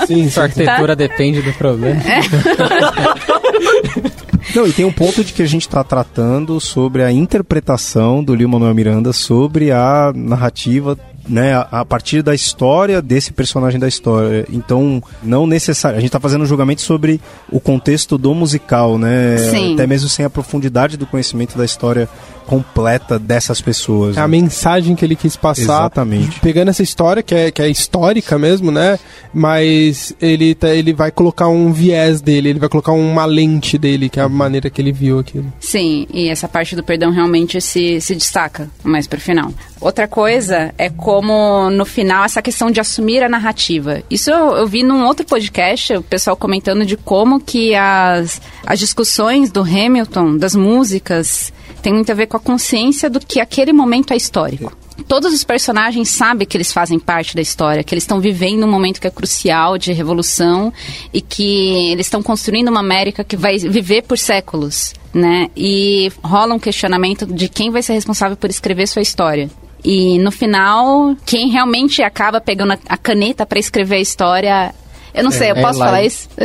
Sim, Sua arquitetura depende do problema. <laughs> Não, e tem um ponto de que a gente está tratando sobre a interpretação do Lil Manuel Miranda sobre a narrativa, né, a, a partir da história desse personagem da história. Então, não necessário. A gente está fazendo um julgamento sobre o contexto do musical, né? Sim. Até mesmo sem a profundidade do conhecimento da história completa dessas pessoas. É a né? mensagem que ele quis passar. Exatamente. Pegando essa história, que é, que é histórica mesmo, né? Mas ele, tá- ele vai colocar um viés dele, ele vai colocar uma lente dele, que é a maneira que ele viu aquilo. Sim, e essa parte do perdão realmente se, se destaca mais pro final. Outra coisa é como, no final, essa questão de assumir a narrativa. Isso eu, eu vi num outro podcast, o pessoal comentando de como que as, as discussões do Hamilton, das músicas, tem muito a ver com a consciência do que aquele momento é histórico. Todos os personagens sabem que eles fazem parte da história, que eles estão vivendo um momento que é crucial de revolução e que eles estão construindo uma América que vai viver por séculos, né? E rola um questionamento de quem vai ser responsável por escrever sua história. E no final, quem realmente acaba pegando a- caneta para escrever a história, eu não sei, eu é posso Eliza. falar isso? É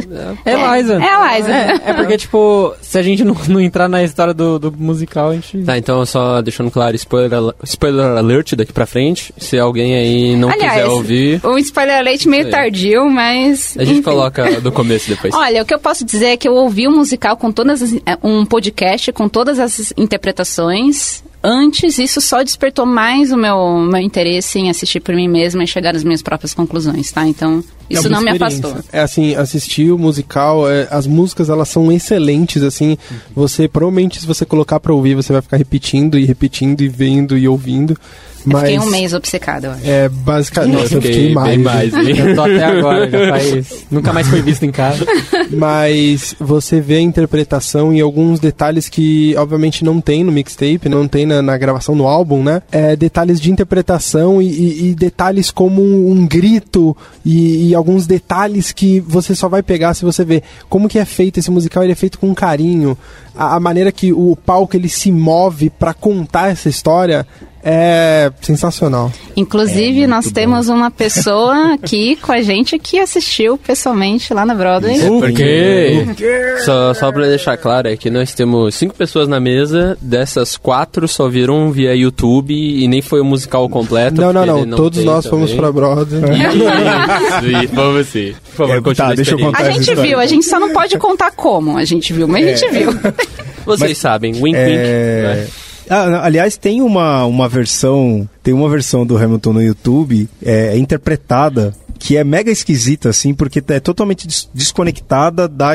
Eliza. É a Eliza. É, é porque, tipo, se a gente não, não entrar na história do, do musical, a gente. Tá, então só deixando claro, spoiler, spoiler alert daqui pra frente. Se alguém aí não quiser ouvir, um spoiler alert meio É. tardio, mas. a gente enfim. coloca do começo depois. <laughs> Olha, o que eu posso dizer é que eu ouvi um musical com todas as, é, um podcast com todas as interpretações. Antes, isso só despertou mais o meu, meu interesse em assistir por mim mesma e chegar às minhas próprias conclusões, tá? Então, isso É não me afastou. É assim, assistir o musical, é, as músicas elas são excelentes, assim. Você, provavelmente, se você colocar pra ouvir, você vai ficar repetindo e repetindo e vendo e ouvindo. Eu Mas fiquei um mês obcecada, eu acho. é basicamente. Nossa, eu fiquei fiquei mais. bem mais, hein? <laughs> Eu tô até agora, já faz. Nunca mais foi visto em casa. Mas você vê a interpretação e alguns detalhes que, obviamente, não tem no mixtape, não tem na, na gravação do álbum, né? É, detalhes de interpretação e, e- e detalhes como um, um grito e, e alguns detalhes que você só vai pegar se você ver como que é feito esse musical. Ele é feito com carinho. A, a maneira que o palco ele se move pra contar essa história É sensacional. Inclusive, nós temos uma pessoa aqui com a gente que assistiu pessoalmente lá na Broadway. Porque, só, só pra deixar claro, é que nós temos cinco pessoas na mesa, dessas quatro só viram via YouTube e nem foi o musical completo. Não, não, não. ele Todos nós fomos também. pra Broadway. <laughs> Isso, isso, <laughs> vamos sim. Por favor, É, continue tá, deixa eu contar A gente história. viu, a gente só não pode contar como a gente viu, mas a gente viu. Vocês sabem, wink É... wink. Ah, aliás, tem uma, uma versão. Tem uma versão do Hamilton no YouTube é, interpretada que é mega esquisita, assim, porque é totalmente des- desconectada da,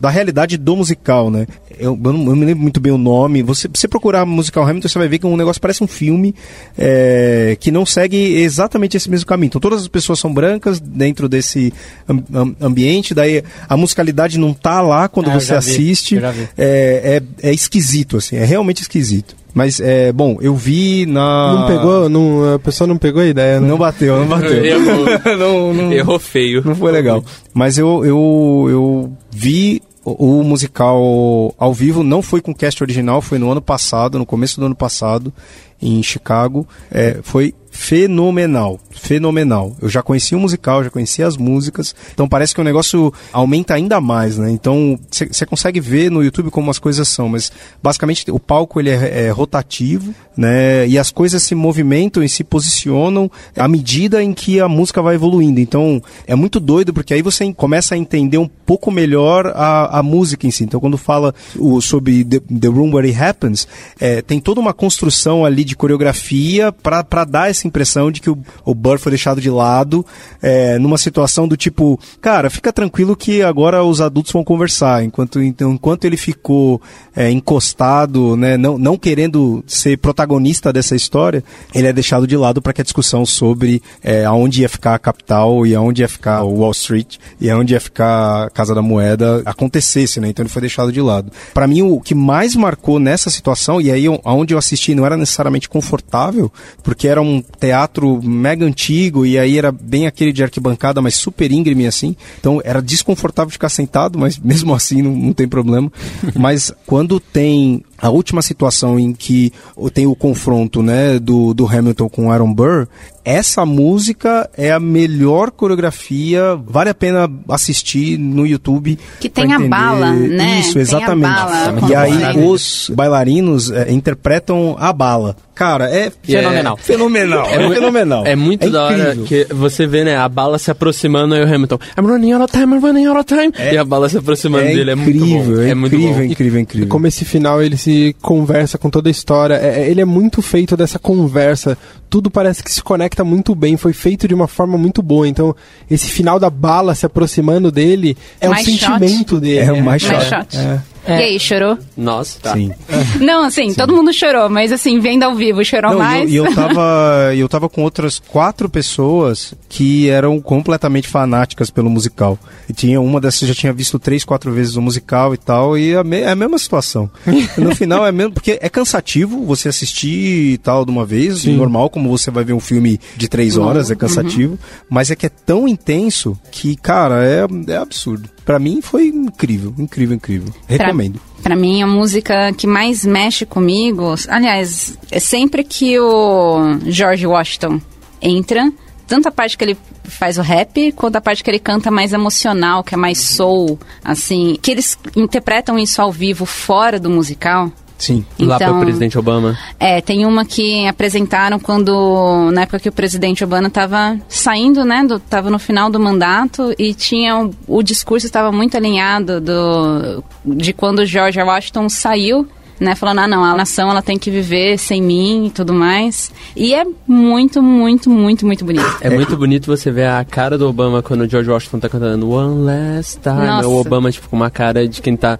da realidade do musical, né? Eu, eu não eu me lembro muito bem o nome. Você, você procurar musical Hamilton, você vai ver que um negócio parece um filme é, que não segue exatamente esse mesmo caminho. Então todas as pessoas são brancas dentro desse am- am- ambiente, daí a musicalidade não tá lá quando Ah, você vi, assiste. É, é, é esquisito, assim, é realmente esquisito. Mas, é, bom, eu vi na... Não pegou, não, a pessoa não pegou a ideia, né? Não bateu, não bateu. Errou. <laughs> não, não, Errou feio. não foi legal. Mas eu, eu, eu vi o, o musical ao vivo, não foi com o cast original, foi no ano passado, no começo do ano passado, em Chicago. É, foi fenomenal, fenomenal. Eu já conhecia o musical, já conhecia as músicas, então parece que o negócio aumenta ainda mais, né? Então você consegue ver no YouTube como as coisas são, mas basicamente o palco ele é, é rotativo, né? E as coisas se movimentam e se posicionam à medida em que a música vai evoluindo. Então é muito doido porque aí você começa a entender um pouco melhor a, a música em si. Então quando fala o, sobre the, the Room Where It Happens, é, tem toda uma construção ali de coreografia para dar impressão de que o, o Burr foi deixado de lado é, numa situação do tipo, cara, fica tranquilo que agora os adultos vão conversar. Enquanto, então, enquanto ele ficou é, encostado, né, não, não querendo ser protagonista dessa história, ele é deixado de lado para que a discussão sobre é, aonde ia ficar a capital e aonde ia ficar o Wall Street e aonde ia ficar a Casa da Moeda acontecesse, né? Então ele foi deixado de lado. Para mim, o que mais marcou nessa situação, e aí aonde eu assisti não era necessariamente confortável, porque era um teatro mega antigo e aí era bem aquele de arquibancada, mas super íngreme assim. Então era desconfortável ficar sentado, mas mesmo assim não, não tem problema. <laughs> mas quando tem a última situação em que tem o confronto né, do, do Hamilton com Aaron Burr, essa música é a melhor coreografia, vale a pena assistir no YouTube. Que tem a bala, né? Isso, exatamente. bala. E aí os bailarinos é, interpretam a bala. Cara, é Fenomenal. Fenomenal. É, mu- fenomenal. É muito da hora incrível. que você vê, né, a bala se aproximando e o Hamilton, I'm running out of time, I'm running out of time. e a bala se aproximando É dele, é muito incrível, bom. é É muito incrível, bom. incrível, incrível. Como esse final ele se conversa com toda a história. É- é- ele é muito feito dessa conversa. Tudo parece que se conecta muito bem. Foi feito de uma forma muito boa. Então, esse final da bala se aproximando dele é Mais o sentimento dele. É o mais Mais shot. shot. É. E aí, chorou? Nossa, tá. Sim. Não, assim, todo mundo chorou, mas assim, vendo ao vivo, chorou Não, mais. eu, e eu <laughs> tava eu tava com outras quatro pessoas que eram completamente fanáticas pelo musical. E tinha uma dessas já tinha visto três, quatro vezes o musical e tal, e é a, me- é a mesma situação. <laughs> no final é mesmo, porque é cansativo você assistir e tal de uma vez, normal, como você vai ver um filme de três horas, é cansativo, mas é que é tão intenso que, cara, é, é absurdo. Pra mim foi incrível, incrível, incrível. Recomendo. Pra mim, a música que mais mexe comigo, aliás, é sempre que o George Washington entra, tanto a parte que ele faz o rap, quanto a parte que ele canta mais emocional, que é mais soul, assim, que eles interpretam isso ao vivo fora do musical. Sim. Lá Então- pro presidente Obama. É, tem uma que apresentaram quando, na época que o presidente Obama estava saindo, né, do, tava no final do mandato e tinha, o, o discurso estava muito alinhado do, de quando o George Washington saiu, né, falando, ah não, a nação ela tem que viver sem mim e tudo mais. E é muito, muito, muito, muito bonito. É, muito bonito você ver a cara do Obama quando o George Washington tá cantando One Last Time. Nossa. O Obama, tipo, com uma cara de quem tá.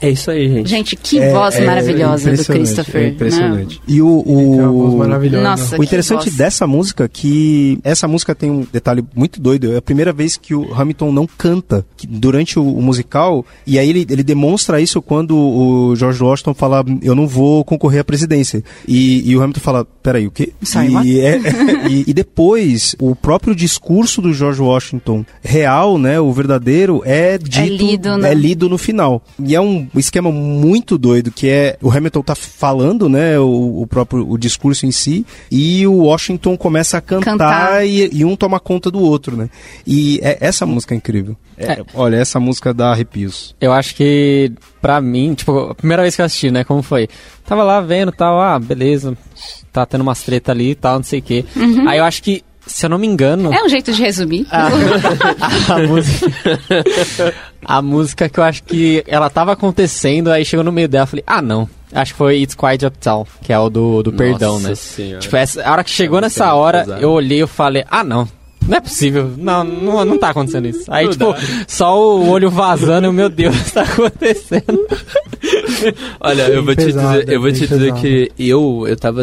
É isso aí, gente. Gente, que É- voz é maravilhosa do Christopher. É né? impressionante. E o, Tem uma voz o, maravilhosa. Nossa, o interessante dessa música é que essa música tem um detalhe muito doido. É a primeira vez que o Hamilton não canta durante o, o musical. E aí ele, ele demonstra isso quando o George Washington fala: Eu não vou concorrer à presidência. E, e o Hamilton fala: peraí, o quê? E, é- <laughs> e, e depois, o próprio discurso do George Washington real, né, o verdadeiro, é dito, lido no- é lido no final. E é um esquema muito doido, que é, o Hamilton tá falando, né, o, o próprio o discurso em si, e o Washington começa a cantar, Cantar. E, e um toma conta do outro, né. E é- essa música é incrível. É, Olha, essa música dá arrepios. Eu acho que, pra mim, tipo, a primeira vez que eu assisti, né? Como foi? Tava lá vendo tal, ah, beleza. Tá tendo umas treta ali e tal, não sei o quê. Aí eu acho que, se eu não me engano. É um jeito de resumir. <laughs> a música. a música que eu acho que ela tava acontecendo, aí chegou no meio dela, eu falei, ah, não. Acho que foi It's Quiet Uptown, que é o do, do perdão, Nossa né? Senhora. Tipo, essa, a hora que chegou Essa música nessa é hora, pesada. eu olhei e falei, ah, não. Não é possível. Não, não, não tá acontecendo isso. Aí, Não tipo, dá. só o olho vazando e, meu Deus, tá acontecendo. Olha, eu vou te pesado, dizer, eu vou te dizer pesado. que eu, eu tava.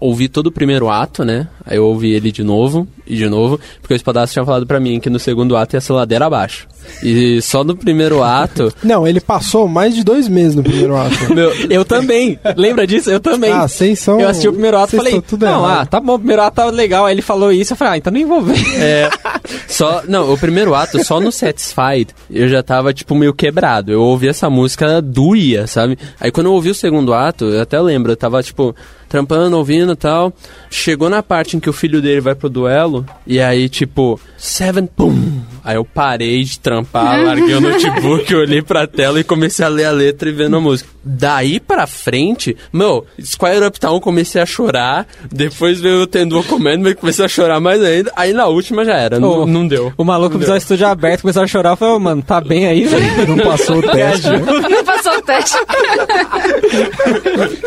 Ouvi todo o primeiro ato, né? Aí eu ouvi ele de novo e de novo, porque o espadaço tinha falado pra mim que no segundo ato ia ser ladeira abaixo. E só no primeiro ato. <laughs> Não, ele passou mais de dois meses no primeiro ato. <laughs> Meu, Eu também. Lembra disso? Eu também. Ah, vocês são. Eu assisti o primeiro ato e falei, tudo não, errado. ah, tá bom, o primeiro ato tava legal. Aí ele falou isso, eu falei, ah, então nem vou ver. É, <laughs> só, não, o primeiro ato, só no Satisfied, eu já tava, tipo, meio quebrado. Eu ouvi essa música, doía, sabe? Aí quando eu ouvi o segundo ato, eu até lembro, eu tava, tipo, trampando, ouvindo e tal. Chegou na parte em que o filho dele vai pro duelo, e aí, tipo, Seven, pum! Aí eu parei de trampar, <laughs> larguei o notebook, olhei pra tela e comecei a ler a letra e vendo a música. Daí pra frente, meu, Square Uptown eu comecei a chorar, depois veio o Ten Do Commandment, comecei a chorar mais ainda, aí na última já era, não, Ô, não deu. O maluco o estúdio aberto, começou a chorar. Falei, ô, mano, tá bem aí, velho? <laughs> Não passou o teste? <laughs> Não passou o teste.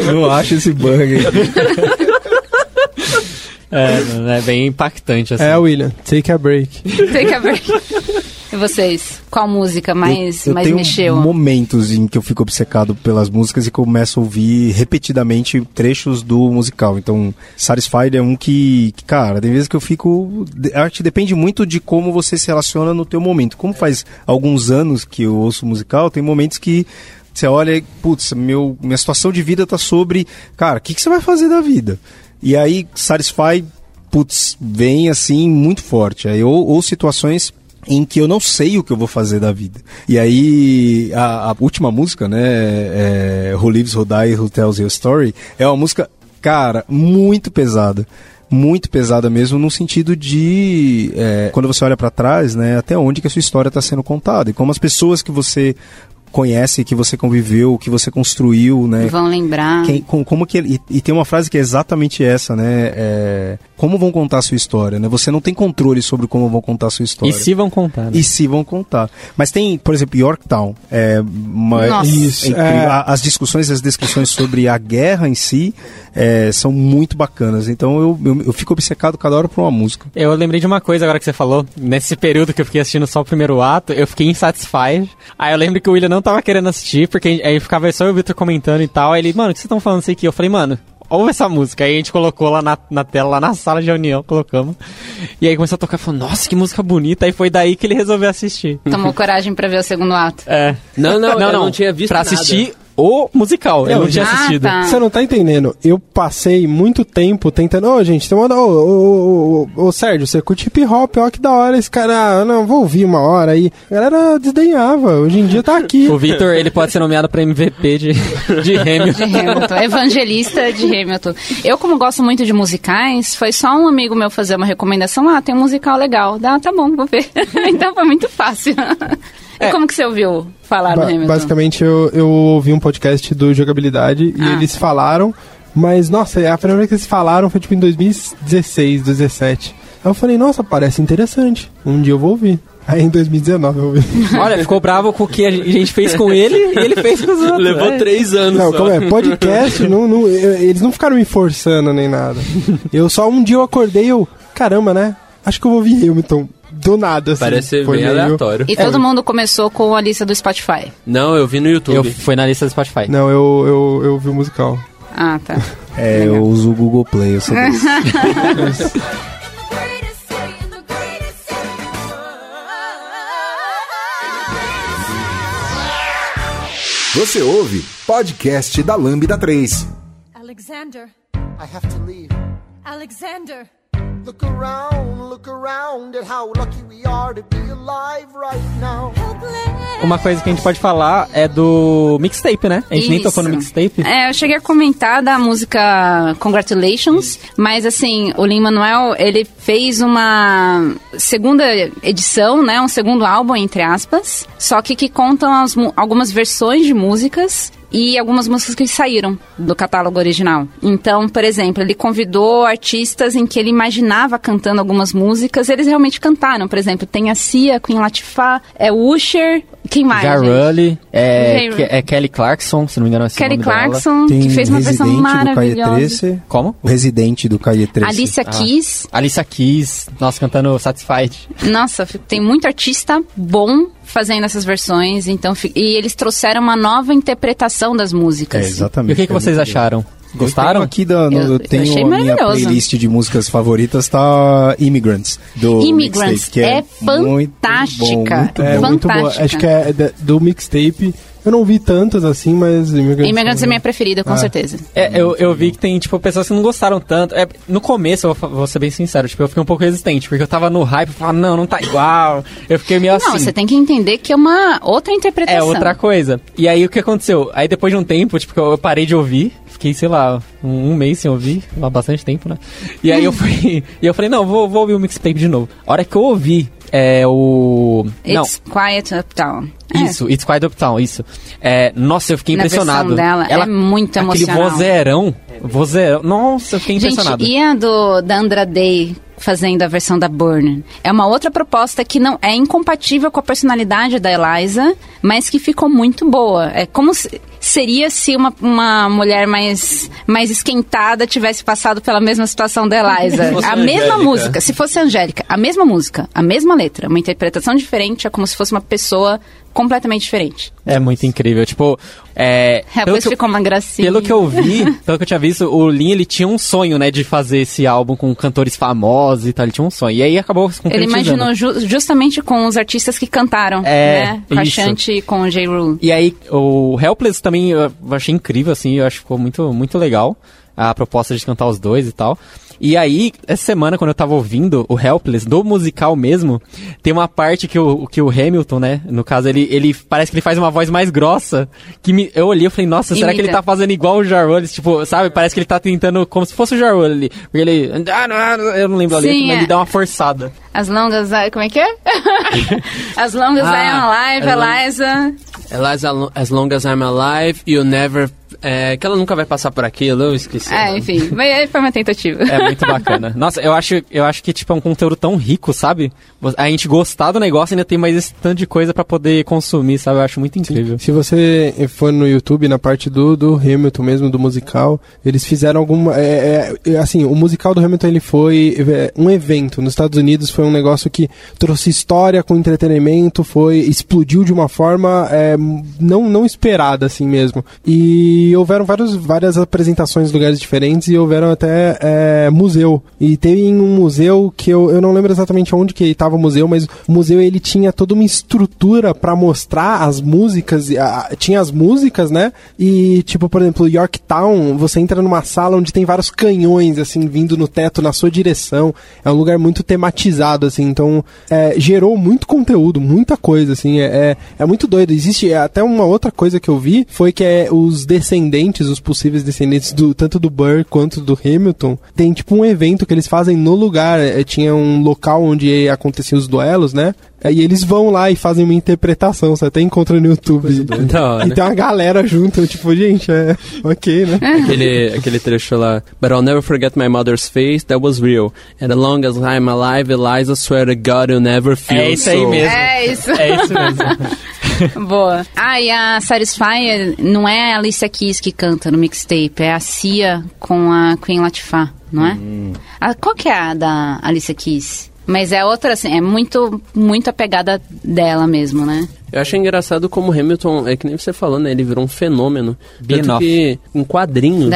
Não acha esse bug aí. É, é bem impactante, assim. É, William, take a break. <laughs> Take a break. E vocês? Qual música mais, eu, eu mais tenho mexeu? momentos em que eu fico obcecado pelas músicas e começo a ouvir repetidamente trechos do musical. Então, Satisfied é um que, que, cara, tem vezes que eu fico... de- A arte depende muito de como você se relaciona no teu momento. Como faz alguns anos que eu ouço musical, tem momentos que você olha e, putz, meu, minha situação de vida tá sobre, cara, o que, que você vai fazer da vida? E aí, Satisfied, putz, vem assim muito forte. Aí, ou, ou situações em que eu não sei o que eu vou fazer da vida. E aí, a, a última música, né, é, Who Lives, Who Die, Who Tells Your Story, é uma música, cara, muito pesada. Muito pesada mesmo, no sentido de, é, quando você olha pra trás, né, até onde que a sua história está sendo contada. E como as pessoas que você conhece, que você conviveu, que você construiu, né, Vão lembrar. quem- com- como que ele- e, e tem uma frase que é exatamente essa, né? É, como vão contar a sua história, né? Você não tem controle sobre como vão contar a sua história. E se vão contar, né? E se vão contar. Mas tem, por exemplo, Yorktown. É uma, Nossa. Isso, é incrível. é. A- As discussões, as descrições sobre a guerra em si é, são muito bacanas. Então eu, eu, eu fico obcecado cada hora por uma música. Eu lembrei de uma coisa agora que você falou. Nesse período que eu fiquei assistindo só o primeiro ato, eu fiquei insatisfied. Aí eu lembro que o William não tava querendo assistir, porque aí ficava só eu e o Victor comentando e tal. Aí ele, mano, o que vocês estão falando isso aqui? Eu falei, mano, ouve essa música. Aí a gente colocou lá na, na tela, lá na sala de reunião, colocamos. E aí começou a tocar, falou, nossa, que música bonita. Aí foi daí que ele resolveu assistir. Tomou coragem pra ver o segundo ato. É. Não, não, eu não tinha visto Pra nada. assistir o musical. Eu não tinha Ah, assistido. tá. Você não tá entendendo? Eu passei muito tempo tentando. Ô, gente, tem uma. Ô, ô, ô, ô, ô, Sérgio, você curte hip hop, ó, que da hora esse cara. Ah, não, vou ouvir uma hora aí. A galera desdenhava. Hoje em dia tá aqui. O Victor, ele pode ser nomeado pra MVP de, de <laughs> Hamilton. De Hamilton, evangelista de Hamilton. Eu, como gosto muito de musicais, foi só um amigo meu fazer uma recomendação. Ah, tem um musical legal. Dá, tá bom, vou ver. <laughs> então foi muito fácil. E É. como que você ouviu falar do Ba- Hamilton? basicamente, eu, eu ouvi um podcast do Jogabilidade e Ah. eles falaram. Mas, nossa, a primeira vez que eles falaram foi tipo em 2016, 2017. Aí eu falei, nossa, parece interessante. Um dia eu vou ouvir. Aí em 2019 eu ouvi. <laughs> Olha, ficou bravo com o que a gente fez com ele e ele fez com os outros. Levou É. três anos Não, só. como é? Podcast, <laughs> não, não- eu- eles não ficaram me forçando nem nada. Eu só um dia eu acordei e eu, caramba, né? Acho que eu vou ouvir Hamilton. Do nada, assim. Parece Foi bem meio- aleatório. E todo mundo começou com a lista do Spotify. Não, eu vi no YouTube. Eu fui na lista do Spotify. Não, eu, eu, eu vi o musical. Ah, tá. <laughs> É, Legal. eu uso o Google Play, eu greatest city. Você ouve podcast da Lambda 3. Alexander, I have to leave. Alexander. Look around, look around at how lucky we are to be alive right now. Uma coisa que a gente pode falar é do mixtape, né? A gente nem tocou no Isso. mixtape. É, eu cheguei a comentar da música Congratulations, mas assim, o Lin-Manuel, ele fez uma segunda edição, né, um segundo álbum, entre aspas, só que que contam as algumas versões de músicas e algumas músicas que saíram do catálogo original. Então, por exemplo, ele convidou artistas em que ele imaginava cantando algumas músicas, eles realmente cantaram. Por exemplo, tem a Cia, Queen Latifah, é o Usher, quem mais? Ja gente? Rulli, é, é Kelly Clarkson, se não me engano é esse o Kelly. Clarkson, que fez uma versão Residente do Calle maravilhosa. 13. Como? O Residente do Calle 13. Alicia Keys. Alicia Keys, nossa, cantando Satisfied. Nossa, tem muito artista bom fazendo essas versões, então e eles trouxeram uma nova interpretação das É, músicas. exatamente. E o que, que É vocês acharam? Eu Gostaram? tenho aqui da, no- Eu- eu eu tenho achei a minha playlist de músicas favoritas, tá Immigrants, do Immigrants Mixtape, que é, é muito fantástica. bom, muito É bom. muito boa. Acho que é do mixtape. Eu não vi tantas assim, mas Immigrants, Immigrants é minha preferida, com Ah. certeza. É, eu, eu vi que tem, tipo, pessoas que não gostaram tanto. É, no começo, eu vou, vou ser bem sincero, tipo, eu fiquei um pouco resistente, porque eu tava no hype, eu falava, não, não tá igual. Eu fiquei meio Não, assim. você tem que entender que é uma outra interpretação. É outra coisa. E aí o que aconteceu? Aí depois de um tempo, tipo, eu parei de ouvir. Fiquei, sei lá, um, um mês sem ouvir. Há bastante tempo, né? E aí eu <laughs> fui. e eu falei, não, vou, vou ouvir o mixtape de novo. A hora que eu ouvi é o. It's Quiet Uptown. É. Não, isso, It's Quiet Uptown, isso. É, nossa, eu fiquei Na impressionado. dela, é muito emocional. Aquele vozeirão. Vozeirão. Nossa, eu fiquei Gente, impressionado. e a do, da Andra Day fazendo a versão da Burn? É uma outra proposta que não é incompatível com a personalidade da Eliza, mas que ficou muito boa. É como se, seria se uma, uma mulher mais, mais esquentada tivesse passado pela mesma situação da Eliza. a mesma Angélica. música, se fosse Angélica, a mesma música, a mesma letra, uma interpretação diferente, é como se fosse uma pessoa completamente diferente. É muito incrível. Tipo, é. <laughs> É, pelo que eu- ficou uma gracinha. Pelo que eu vi, pelo que eu tinha visto, o Lin ele tinha um sonho, né, de fazer esse álbum com cantores famosos e tal. Ele tinha um sonho. E aí acabou se Ele imaginou ju- justamente com os artistas que cantaram, É, né? Com a isso. Shanti e com o J. Rule. E aí, o Helpless também eu achei incrível, assim, eu acho que ficou muito, muito legal a proposta de cantar os dois e tal. E aí, essa semana, quando eu tava ouvindo o Helpless, do musical mesmo, tem uma parte que o, que o Hamilton, né, no caso, ele, ele parece que ele faz uma voz mais grossa, que me, eu olhei e falei, nossa, será que ele Imita. tá fazendo igual o Jarulles? Tipo, sabe, parece que ele tá tentando, como se fosse o Jarulles ali. Porque ele, ah, não, ah, não, eu não lembro a Sim, letra, mas é. ele dá uma forçada. As longas. Como é que é? <laughs> As longas Ah, I am alive, Eliza. Eliza, as long as I'm alive, you never... É, que ela nunca vai passar por aquilo, eu esqueci. É, enfim, mas foi uma tentativa. É muito bacana. <laughs> Nossa, eu acho, eu acho que tipo, é um conteúdo tão rico, sabe? A gente gostar do negócio ainda tem mais esse tanto de coisa pra poder consumir, sabe? Eu acho muito incrível. Se você for no YouTube, na parte do, do Hamilton mesmo, do musical, eles fizeram alguma... é, é, é, assim, o musical do Hamilton, ele foi é, um evento. Nos Estados Unidos foi um negócio que trouxe história com entretenimento, foi... explodiu de uma forma é, não, não esperada, assim mesmo. E houveram vários, várias apresentações em lugares diferentes e houveram até é, museu. E teve um museu que eu, eu não lembro exatamente onde que estava o museu, mas o museu ele tinha toda uma estrutura para mostrar as músicas, e a- tinha as músicas, né? E tipo, por exemplo, Yorktown, você entra numa sala onde tem vários canhões assim vindo no teto na sua direção. É um lugar muito tematizado assim, então é, gerou muito conteúdo, muita coisa assim, é, é, é muito doido. Existe até uma outra coisa que eu vi foi que é os descendentes, os possíveis descendentes do tanto do Burr quanto do Hamilton, tem tipo um evento que eles fazem no lugar. É, tinha um local onde aconteciam os duelos, né? Aí eles vão lá e fazem uma interpretação, você até encontra no YouTube. Da hora. E tem uma galera junto, tipo, gente, é <laughs> ok, né? <laughs> aquele, aquele trecho lá. But I'll never forget my mother's face, that was real. And as long as I'm alive, Eliza, swear to God you'll never feel É isso aí so. mesmo. É isso. É isso mesmo. <laughs> <laughs> Boa. Ah, e a Satisfyer não é a Alicia Keys que canta no mixtape, é a Cia com a Queen Latifah, não é? Ah, qual que é a da Alicia Keys? Mas é outra, assim, é muito, muito a pegada dela mesmo, né? Eu acho engraçado como o Hamilton, é que nem você falou, né? Ele virou um fenômeno. Tanto que em quadrinhos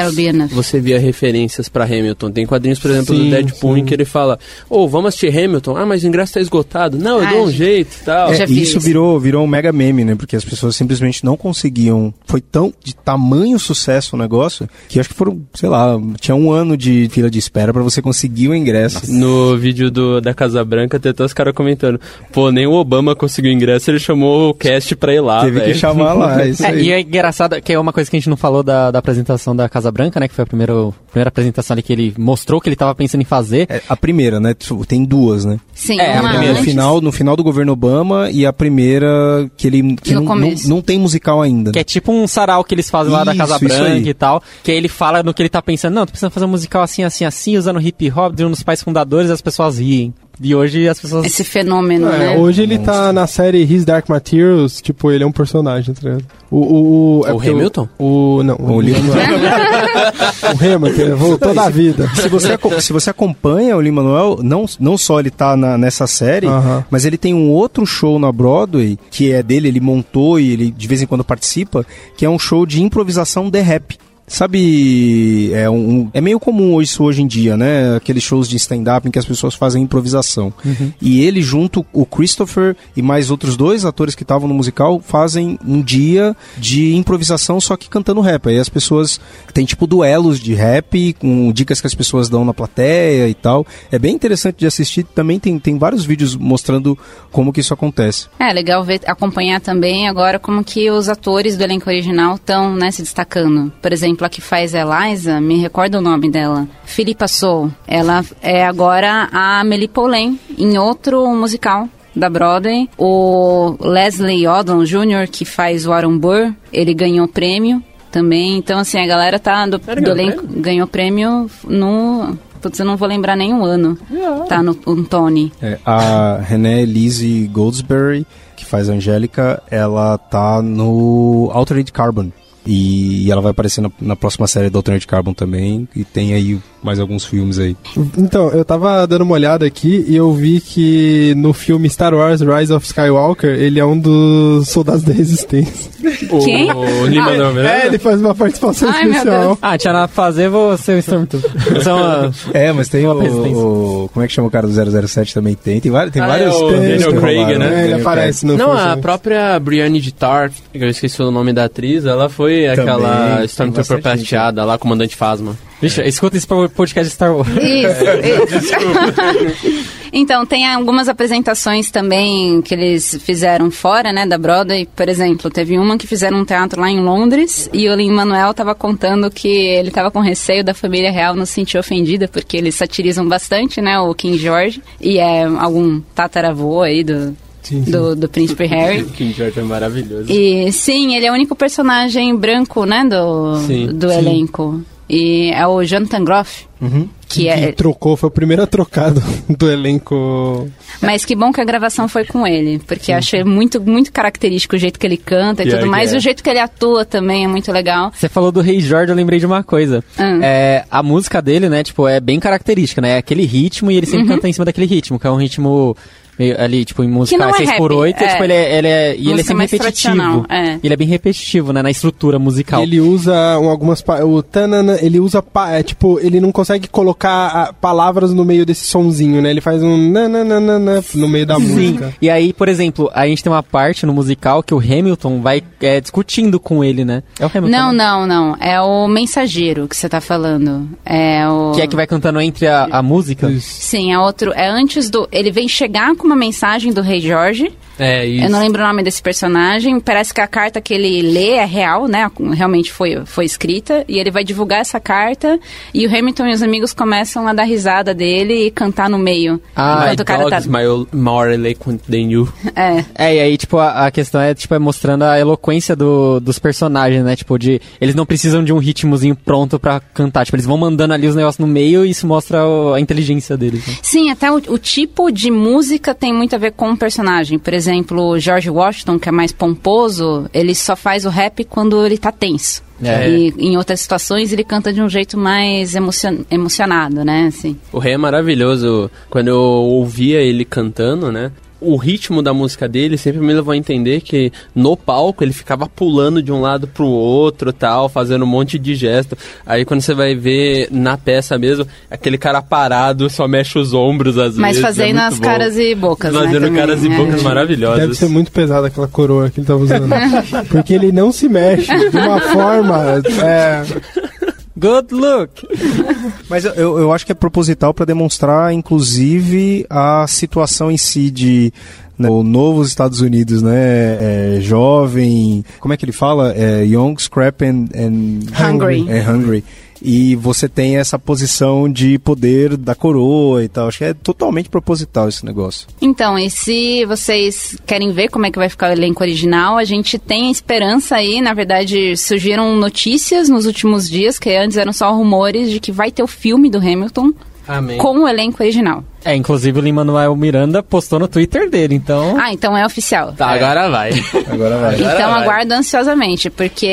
você via referências pra Hamilton. Tem quadrinhos, por exemplo, Sim, do Deadpool, sim. em que ele fala: Ô, vamos assistir Hamilton? Ah, mas o ingresso tá esgotado. Não, eu Ah, dou um já- jeito e tal. É, e isso isso. virou, virou um mega meme, né? Porque as pessoas simplesmente não conseguiam. Foi tão de tamanho sucesso o negócio que acho que foram, sei lá, tinha um ano de fila de espera pra você conseguir o ingresso. No vídeo do, da Casa Branca, tem até os caras comentando: pô, nem o Obama conseguiu ingresso, ele chamou o cast pra ir lá. Teve que velho." chamar lá, é <laughs> isso É, e é engraçado, que é uma coisa que a gente não falou da, da apresentação da Casa Branca, né? Que foi a primeira, primeira apresentação ali que ele mostrou que ele tava pensando em fazer. É, a primeira, né? Tem duas, né? Sim, É, a uma No primeira, antes. final, no final do governo Obama e a primeira que ele que não, não, não tem musical ainda. Que é tipo um sarau que eles fazem lá da Isso, Casa isso Branca e tal. Que aí ele fala no que ele tá pensando, não, tô precisando fazer um musical assim, assim, assim, usando hip hop de um dos pais fundadores, as pessoas riem. E hoje as pessoas. Esse fenômeno, É, né? hoje ele tá na série His Dark Materials, tipo, ele é um personagem, tá ligado? O, o, o, é O Hamilton? O, não, o, O Lee- <laughs> o Hamilton, ele voltou da vida. Se você, se você acompanha o Lin-Manuel, não, não só ele tá na- nessa série, Aham. mas ele tem um outro show na Broadway, que é dele, ele montou e ele de vez em quando participa, que é um show de improvisação de rap. Sabe, é, um, é meio comum isso hoje em dia, né? Aqueles shows de stand-up em que as pessoas fazem improvisação. E ele, junto o Christopher e mais outros dois atores que estavam no musical, fazem um dia de improvisação, só que cantando rap. Aí as pessoas tem tipo duelos de rap, com dicas que as pessoas dão na plateia e tal. É bem interessante de assistir. Também tem, tem vários vídeos mostrando como que isso acontece. É legal ver, acompanhar também agora como que os atores do elenco original estão né, se destacando. Por exemplo, a que faz Eliza, me recorda o nome dela. Philippa Soul. Ela é agora a Amelie Poulain em outro musical da Broadway. O Leslie Odom Jr., que faz o Aaron Burr, ele ganhou prêmio também. Então, assim, a galera tá do, do ganhou elenco ganhou prêmio no... Putz, eu não vou lembrar nenhum ano. Tá no, no Tony. É, a René Elise Goldsberry, que faz a Angélica, ela tá no Altered Carbon. E ela vai aparecer na, na próxima série do Altered Carbon também. E tem aí mais alguns filmes aí. Então, eu tava dando uma olhada aqui e eu vi que no filme Star Wars Rise of Skywalker, ele é um dos soldados da resistência. <laughs> Quem? O Lin-Manuel Miranda? É, ele faz uma participação Ai, especial. Ah, tinha nada pra fazer, vou ser o Stormtrooper. <laughs> É uma- É, mas tem o, o- Como é que chama o cara do 007 também? Tem, tem, vários, tem Ah, vários. é o tem- Daniel tem Craig, né? É, ele aparece no Não, a própria Brienne de Tart, que eu esqueci o nome da atriz, ela foi aquela tem Stormtrooper prateada lá, comandante Phasma. Vixe, escuta esse podcast de Star Wars. Isso, isso. <laughs> então, tem algumas apresentações também que eles fizeram fora, né, da Broadway. Por exemplo, teve uma que fizeram um teatro lá em Londres e o Lin-Manuel estava contando que ele estava com receio da família real não se sentir ofendida, porque eles satirizam bastante, né, o King George. E é algum tataravô aí do, Sim, sim. do, do príncipe Harry. <laughs> King George é maravilhoso. E sim, ele é o único personagem branco, né, do, Sim, do elenco. E é o Jonathan Groff, que é... trocou, foi o primeiro a trocar do, elenco. Mas que bom que a gravação foi com ele, porque eu achei muito, muito característico o jeito que ele canta e Pior tudo que mais. é. E o jeito que ele atua também é muito legal. Você falou do Rei Jorge, eu lembrei de uma coisa. Hum. É, a música dele, né, tipo, é bem característica, né? É aquele ritmo e ele sempre canta em cima daquele ritmo, que é um ritmo meio ali, tipo, em música não é 6 por rap, 8 é. tipo, ele é, ele é, e ele é sempre mais repetitivo. tradicional, é. Ele é bem repetitivo, né, na estrutura musical. Ele usa um, algumas. O tanana, ele usa. pa- É, tipo, ele não consegue colocar ah, palavras no meio desse sonzinho, né? Ele faz um nananana no meio da Sim. música. E aí, por exemplo, a gente tem uma parte no musical que o Hamilton vai é, discutindo com ele, né? É o Hamilton. Não, né? não, não. É o mensageiro que você tá falando. É o. Que é que vai cantando entre a, a música. Sim, é outro. É antes do. Ele vem chegar com uma mensagem do Rei Jorge. É, isso. Eu não lembro o nome desse personagem. Parece que a carta que ele lê é real, né? Realmente foi, foi escrita. E ele vai divulgar essa carta. E o Hamilton e os amigos começam a dar risada dele e cantar no meio. Ah, My enquanto o cara tá. my- more eloquent than you. <laughs> É. É, e aí, tipo, a, a questão é, tipo, é mostrando a eloquência do- dos personagens, né? Tipo, de... Eles não precisam de um ritmozinho pronto pra cantar. Tipo, eles vão mandando ali os negócios no meio e isso mostra o- a inteligência deles. né? Sim, até o, o tipo de música tem muito a ver com o personagem. Por exemplo, o George Washington, que é mais pomposo, ele só faz o rap quando ele tá tenso. É. E em outras situações ele canta de um jeito mais emocion- emocionado, né? Assim. O rei é maravilhoso. Quando eu ouvia ele cantando, né? O ritmo da música dele sempre me levou a entender que no palco ele ficava pulando de um lado pro outro tal, fazendo um monte de gesto. Aí quando você vai ver na peça mesmo, aquele cara parado só mexe os ombros às Mas vezes. é fazendo muito as bom. caras e bocas, né, Fazendo também, caras e é. bocas maravilhosas. Deve ser muito pesada aquela coroa que ele tava usando. <laughs> Porque ele não se mexe de uma forma. É, Good look! <laughs> Mas eu, eu acho que é proposital para demonstrar, inclusive, a situação em si de né, o novo Estados Unidos, né? é, jovem, como é que ele fala? É, young, scrap and, and Hungry. É hungry. E você tem essa posição de poder da coroa e tal. Acho que é totalmente proposital esse negócio. Então, e se vocês querem ver como é que vai ficar o elenco original, a gente tem esperança aí. Na verdade, surgiram notícias nos últimos dias, que antes eram só rumores, de que vai ter o filme do Hamilton Amém. com o elenco original. É, inclusive o Lin-Manuel Miranda postou no Twitter dele, então... Ah, então é oficial. Tá, agora vai. Agora vai. Então vai. aguardo ansiosamente, porque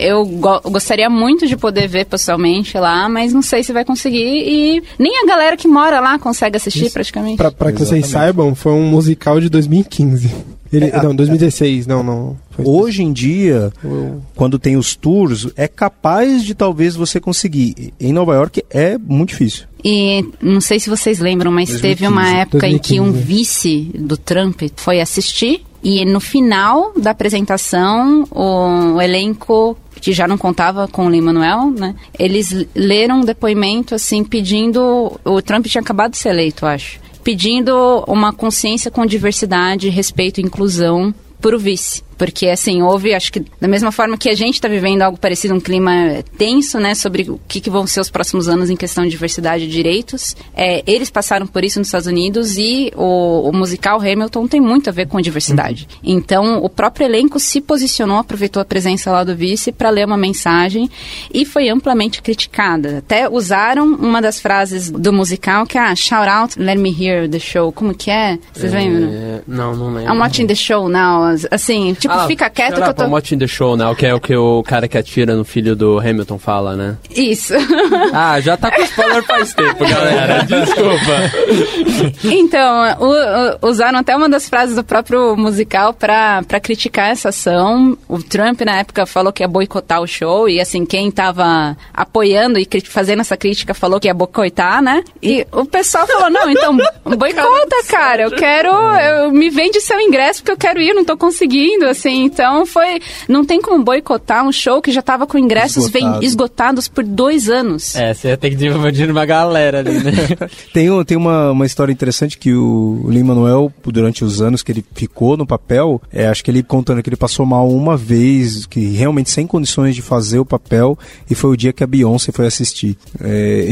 eu go- gostaria muito de poder ver pessoalmente lá, mas não sei se vai conseguir e nem a galera que mora lá consegue assistir praticamente. pra, pra que vocês saibam, foi um musical de 2015. Ele, não, 2016, não, não. Foi Hoje em dia, Eu- quando tem os tours, é capaz de talvez você conseguir. Em Nova York é muito difícil. E não sei se vocês lembram, mas 2015, teve uma época em que um 2015. vice do Trump foi assistir e no final da apresentação o, elenco que já não contava com o Lin-Manuel, né? Eles leram um depoimento assim pedindo o Trump tinha acabado de ser eleito, acho, pedindo uma consciência com diversidade, respeito e inclusão para o vice. Porque, assim, houve, acho que da mesma forma que a gente está vivendo algo parecido, um clima tenso, né, sobre o que, que vão ser os próximos anos em questão de diversidade e direitos, é, eles passaram por isso nos Estados Unidos e o, o musical Hamilton tem muito a ver com diversidade. Então, o próprio elenco se posicionou, aproveitou a presença lá do vice para ler uma mensagem e foi amplamente criticada. Até usaram uma das frases do musical que é ah, shout out, let me hear the show. Como que é? Vocês lembram? É, não, não lembro. I'm watching the show now. Assim, tipo, Ah, fica quieto que eu tô. Watching the show now, que é o que o cara que atira no filho do Hamilton fala, né? Isso. <laughs> Ah, já tá com spoiler faz tempo, galera. <laughs> Desculpa. então, o- o- usaram até uma das frases do próprio musical pra, pra criticar essa ação. O Trump, na época, falou que ia boicotar o show. E, assim, quem tava apoiando e fazendo essa crítica falou que ia boicotar, né? E o pessoal falou: não, então boicota, cara. Eu quero. Eu, me vende seu ingresso porque eu quero ir, não tô conseguindo, assim. Então, foi. Não tem como boicotar um show que já tava com ingressos Esgotado. esgotados por dois anos. É, você ia ter que dividir uma galera ali, né? <laughs> Tem, um- tem uma, uma história interessante que o Lin-Manuel, durante os anos que ele ficou no papel, é, acho que ele contando que ele passou mal uma vez, que realmente sem condições de fazer o papel, e foi o dia que a Beyoncé foi assistir. É,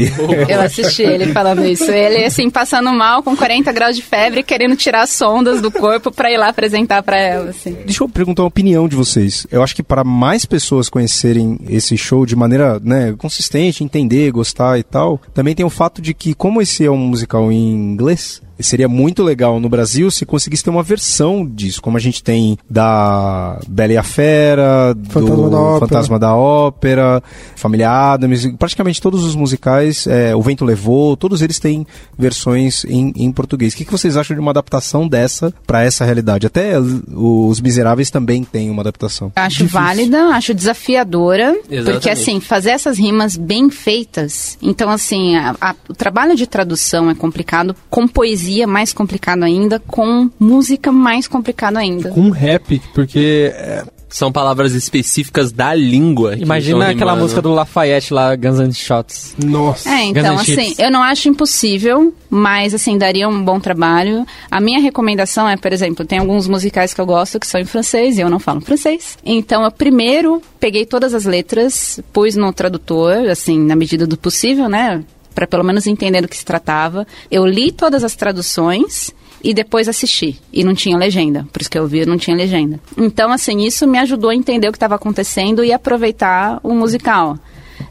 <laughs> Eu assisti ele falando isso. Ele, assim, passando mal, com 40 graus de febre, querendo tirar sondas do corpo pra ir lá apresentar pra ela, assim. Deixa eu perguntar a opinião de vocês. Eu acho que para mais pessoas conhecerem esse show de maneira né, consistente, entender, gostar e tal, também tem o fato de que, como esse é um musical em inglês, seria muito legal no Brasil se conseguisse ter uma versão disso, como a gente tem da Bela e a Fera, Fantasma do da Ópera. Fantasma da Ópera, Família Adams, praticamente todos os musicais, é, O Vento Levou, todos eles têm versões em, em português. O que, que vocês acham de uma adaptação dessa para essa realidade? Até Os Miseráveis também têm uma adaptação. Acho válida, acho desafiadora, Exatamente. porque assim, fazer essas rimas bem feitas, então assim, a- a- o trabalho de tradução é complicado, com poesia mais complicado ainda, com música mais complicado ainda. Com rap, porque é, São palavras específicas da língua. Imagina aquela rimando. música do Lafayette lá, Guns N' Shots. nossa. É, então, assim, Chips. eu não acho impossível, mas, assim, daria um bom trabalho. A minha recomendação é, por exemplo, tem alguns musicais que eu gosto que são em francês e eu não falo francês. Então, eu primeiro peguei todas as letras, pus no tradutor, assim, na medida do possível, né? Pra pelo menos entender do que se tratava. Eu li todas as traduções e depois assisti. E não tinha legenda. Por isso que eu vi, não tinha legenda. Então, assim, isso me ajudou a entender o que estava acontecendo e aproveitar o musical.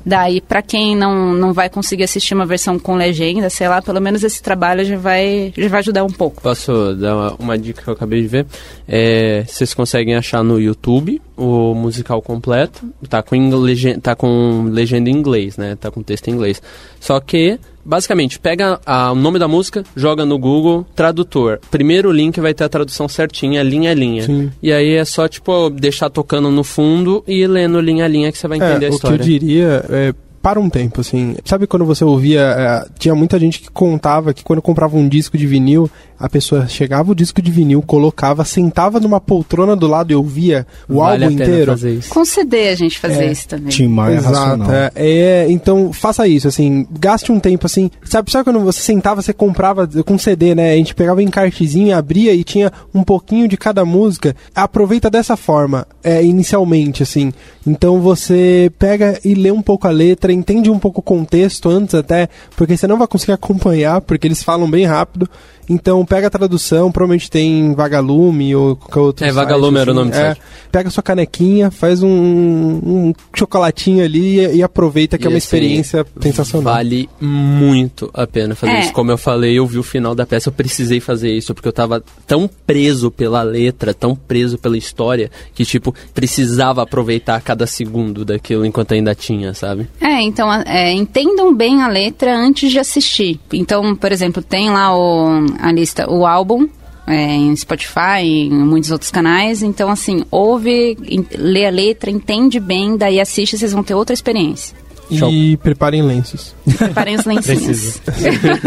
Daí, pra quem não, não vai conseguir assistir uma versão com legenda, sei lá, pelo menos esse trabalho já vai, já vai ajudar um pouco. Posso dar uma, uma dica que eu acabei de ver? É, vocês conseguem achar no YouTube o musical completo. Tá com, em legen- tá com legenda em inglês, né? Tá com texto em inglês. Só que basicamente, pega a- o nome da música, joga no Google, tradutor. Primeiro link vai ter a tradução certinha, linha a linha. Sim. E aí é só, tipo, deixar tocando no fundo e lendo linha a linha que você vai entender É, a o que eu história. diria é para um tempo, assim. Sabe quando você ouvia. é, tinha muita gente que contava que quando comprava um disco de vinil, a pessoa chegava o disco de vinil, colocava, sentava numa poltrona do lado e ouvia o vale álbum a pena inteiro. fazer isso. Com CD a gente fazia É, isso também. Tim Maia Exato, racional. é, é, então faça isso, assim, gaste um tempo assim. Sabe, sabe quando você sentava, você comprava com CD, né? A gente pegava em cartezinho, abria e tinha um pouquinho de cada música. Aproveita dessa forma, é, inicialmente, assim. Então você pega e lê um pouco a letra, entende um pouco o contexto antes até, porque você não vai conseguir acompanhar, porque eles falam bem rápido. Então pega a tradução, provavelmente tem Vagalume ou qualquer outro É, site, Vagalume era o nome do é, site. Pega sua canequinha, faz um, um chocolatinho ali e, e aproveita que E é uma assim, experiência sensacional. Vale muito a pena fazer É. isso. Como eu falei, eu vi o final da peça, eu precisei fazer isso, porque eu tava tão preso pela letra, tão preso pela história, que, tipo, precisava aproveitar cada segundo daquilo enquanto ainda tinha, sabe? É, então é, entendam bem a letra antes de assistir. Então, por exemplo, tem lá o, a lista, o álbum. é, em Spotify, em muitos outros canais. Então, assim, ouve, lê a letra, entende bem, daí assiste, vocês vão ter outra experiência. E preparem lenços. Preparem os lencinhos.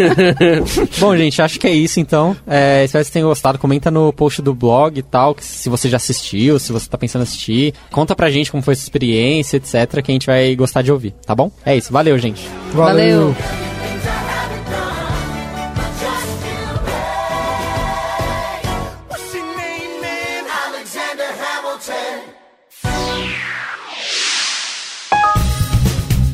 <laughs> Bom, gente, acho que é isso então. É, espero que vocês tenham gostado. Comenta no post do blog e tal, que se você já assistiu, se você tá pensando em assistir. Conta pra gente como foi sua experiência, etc, que a gente vai gostar de ouvir, tá bom? É isso, valeu, gente. Valeu. What's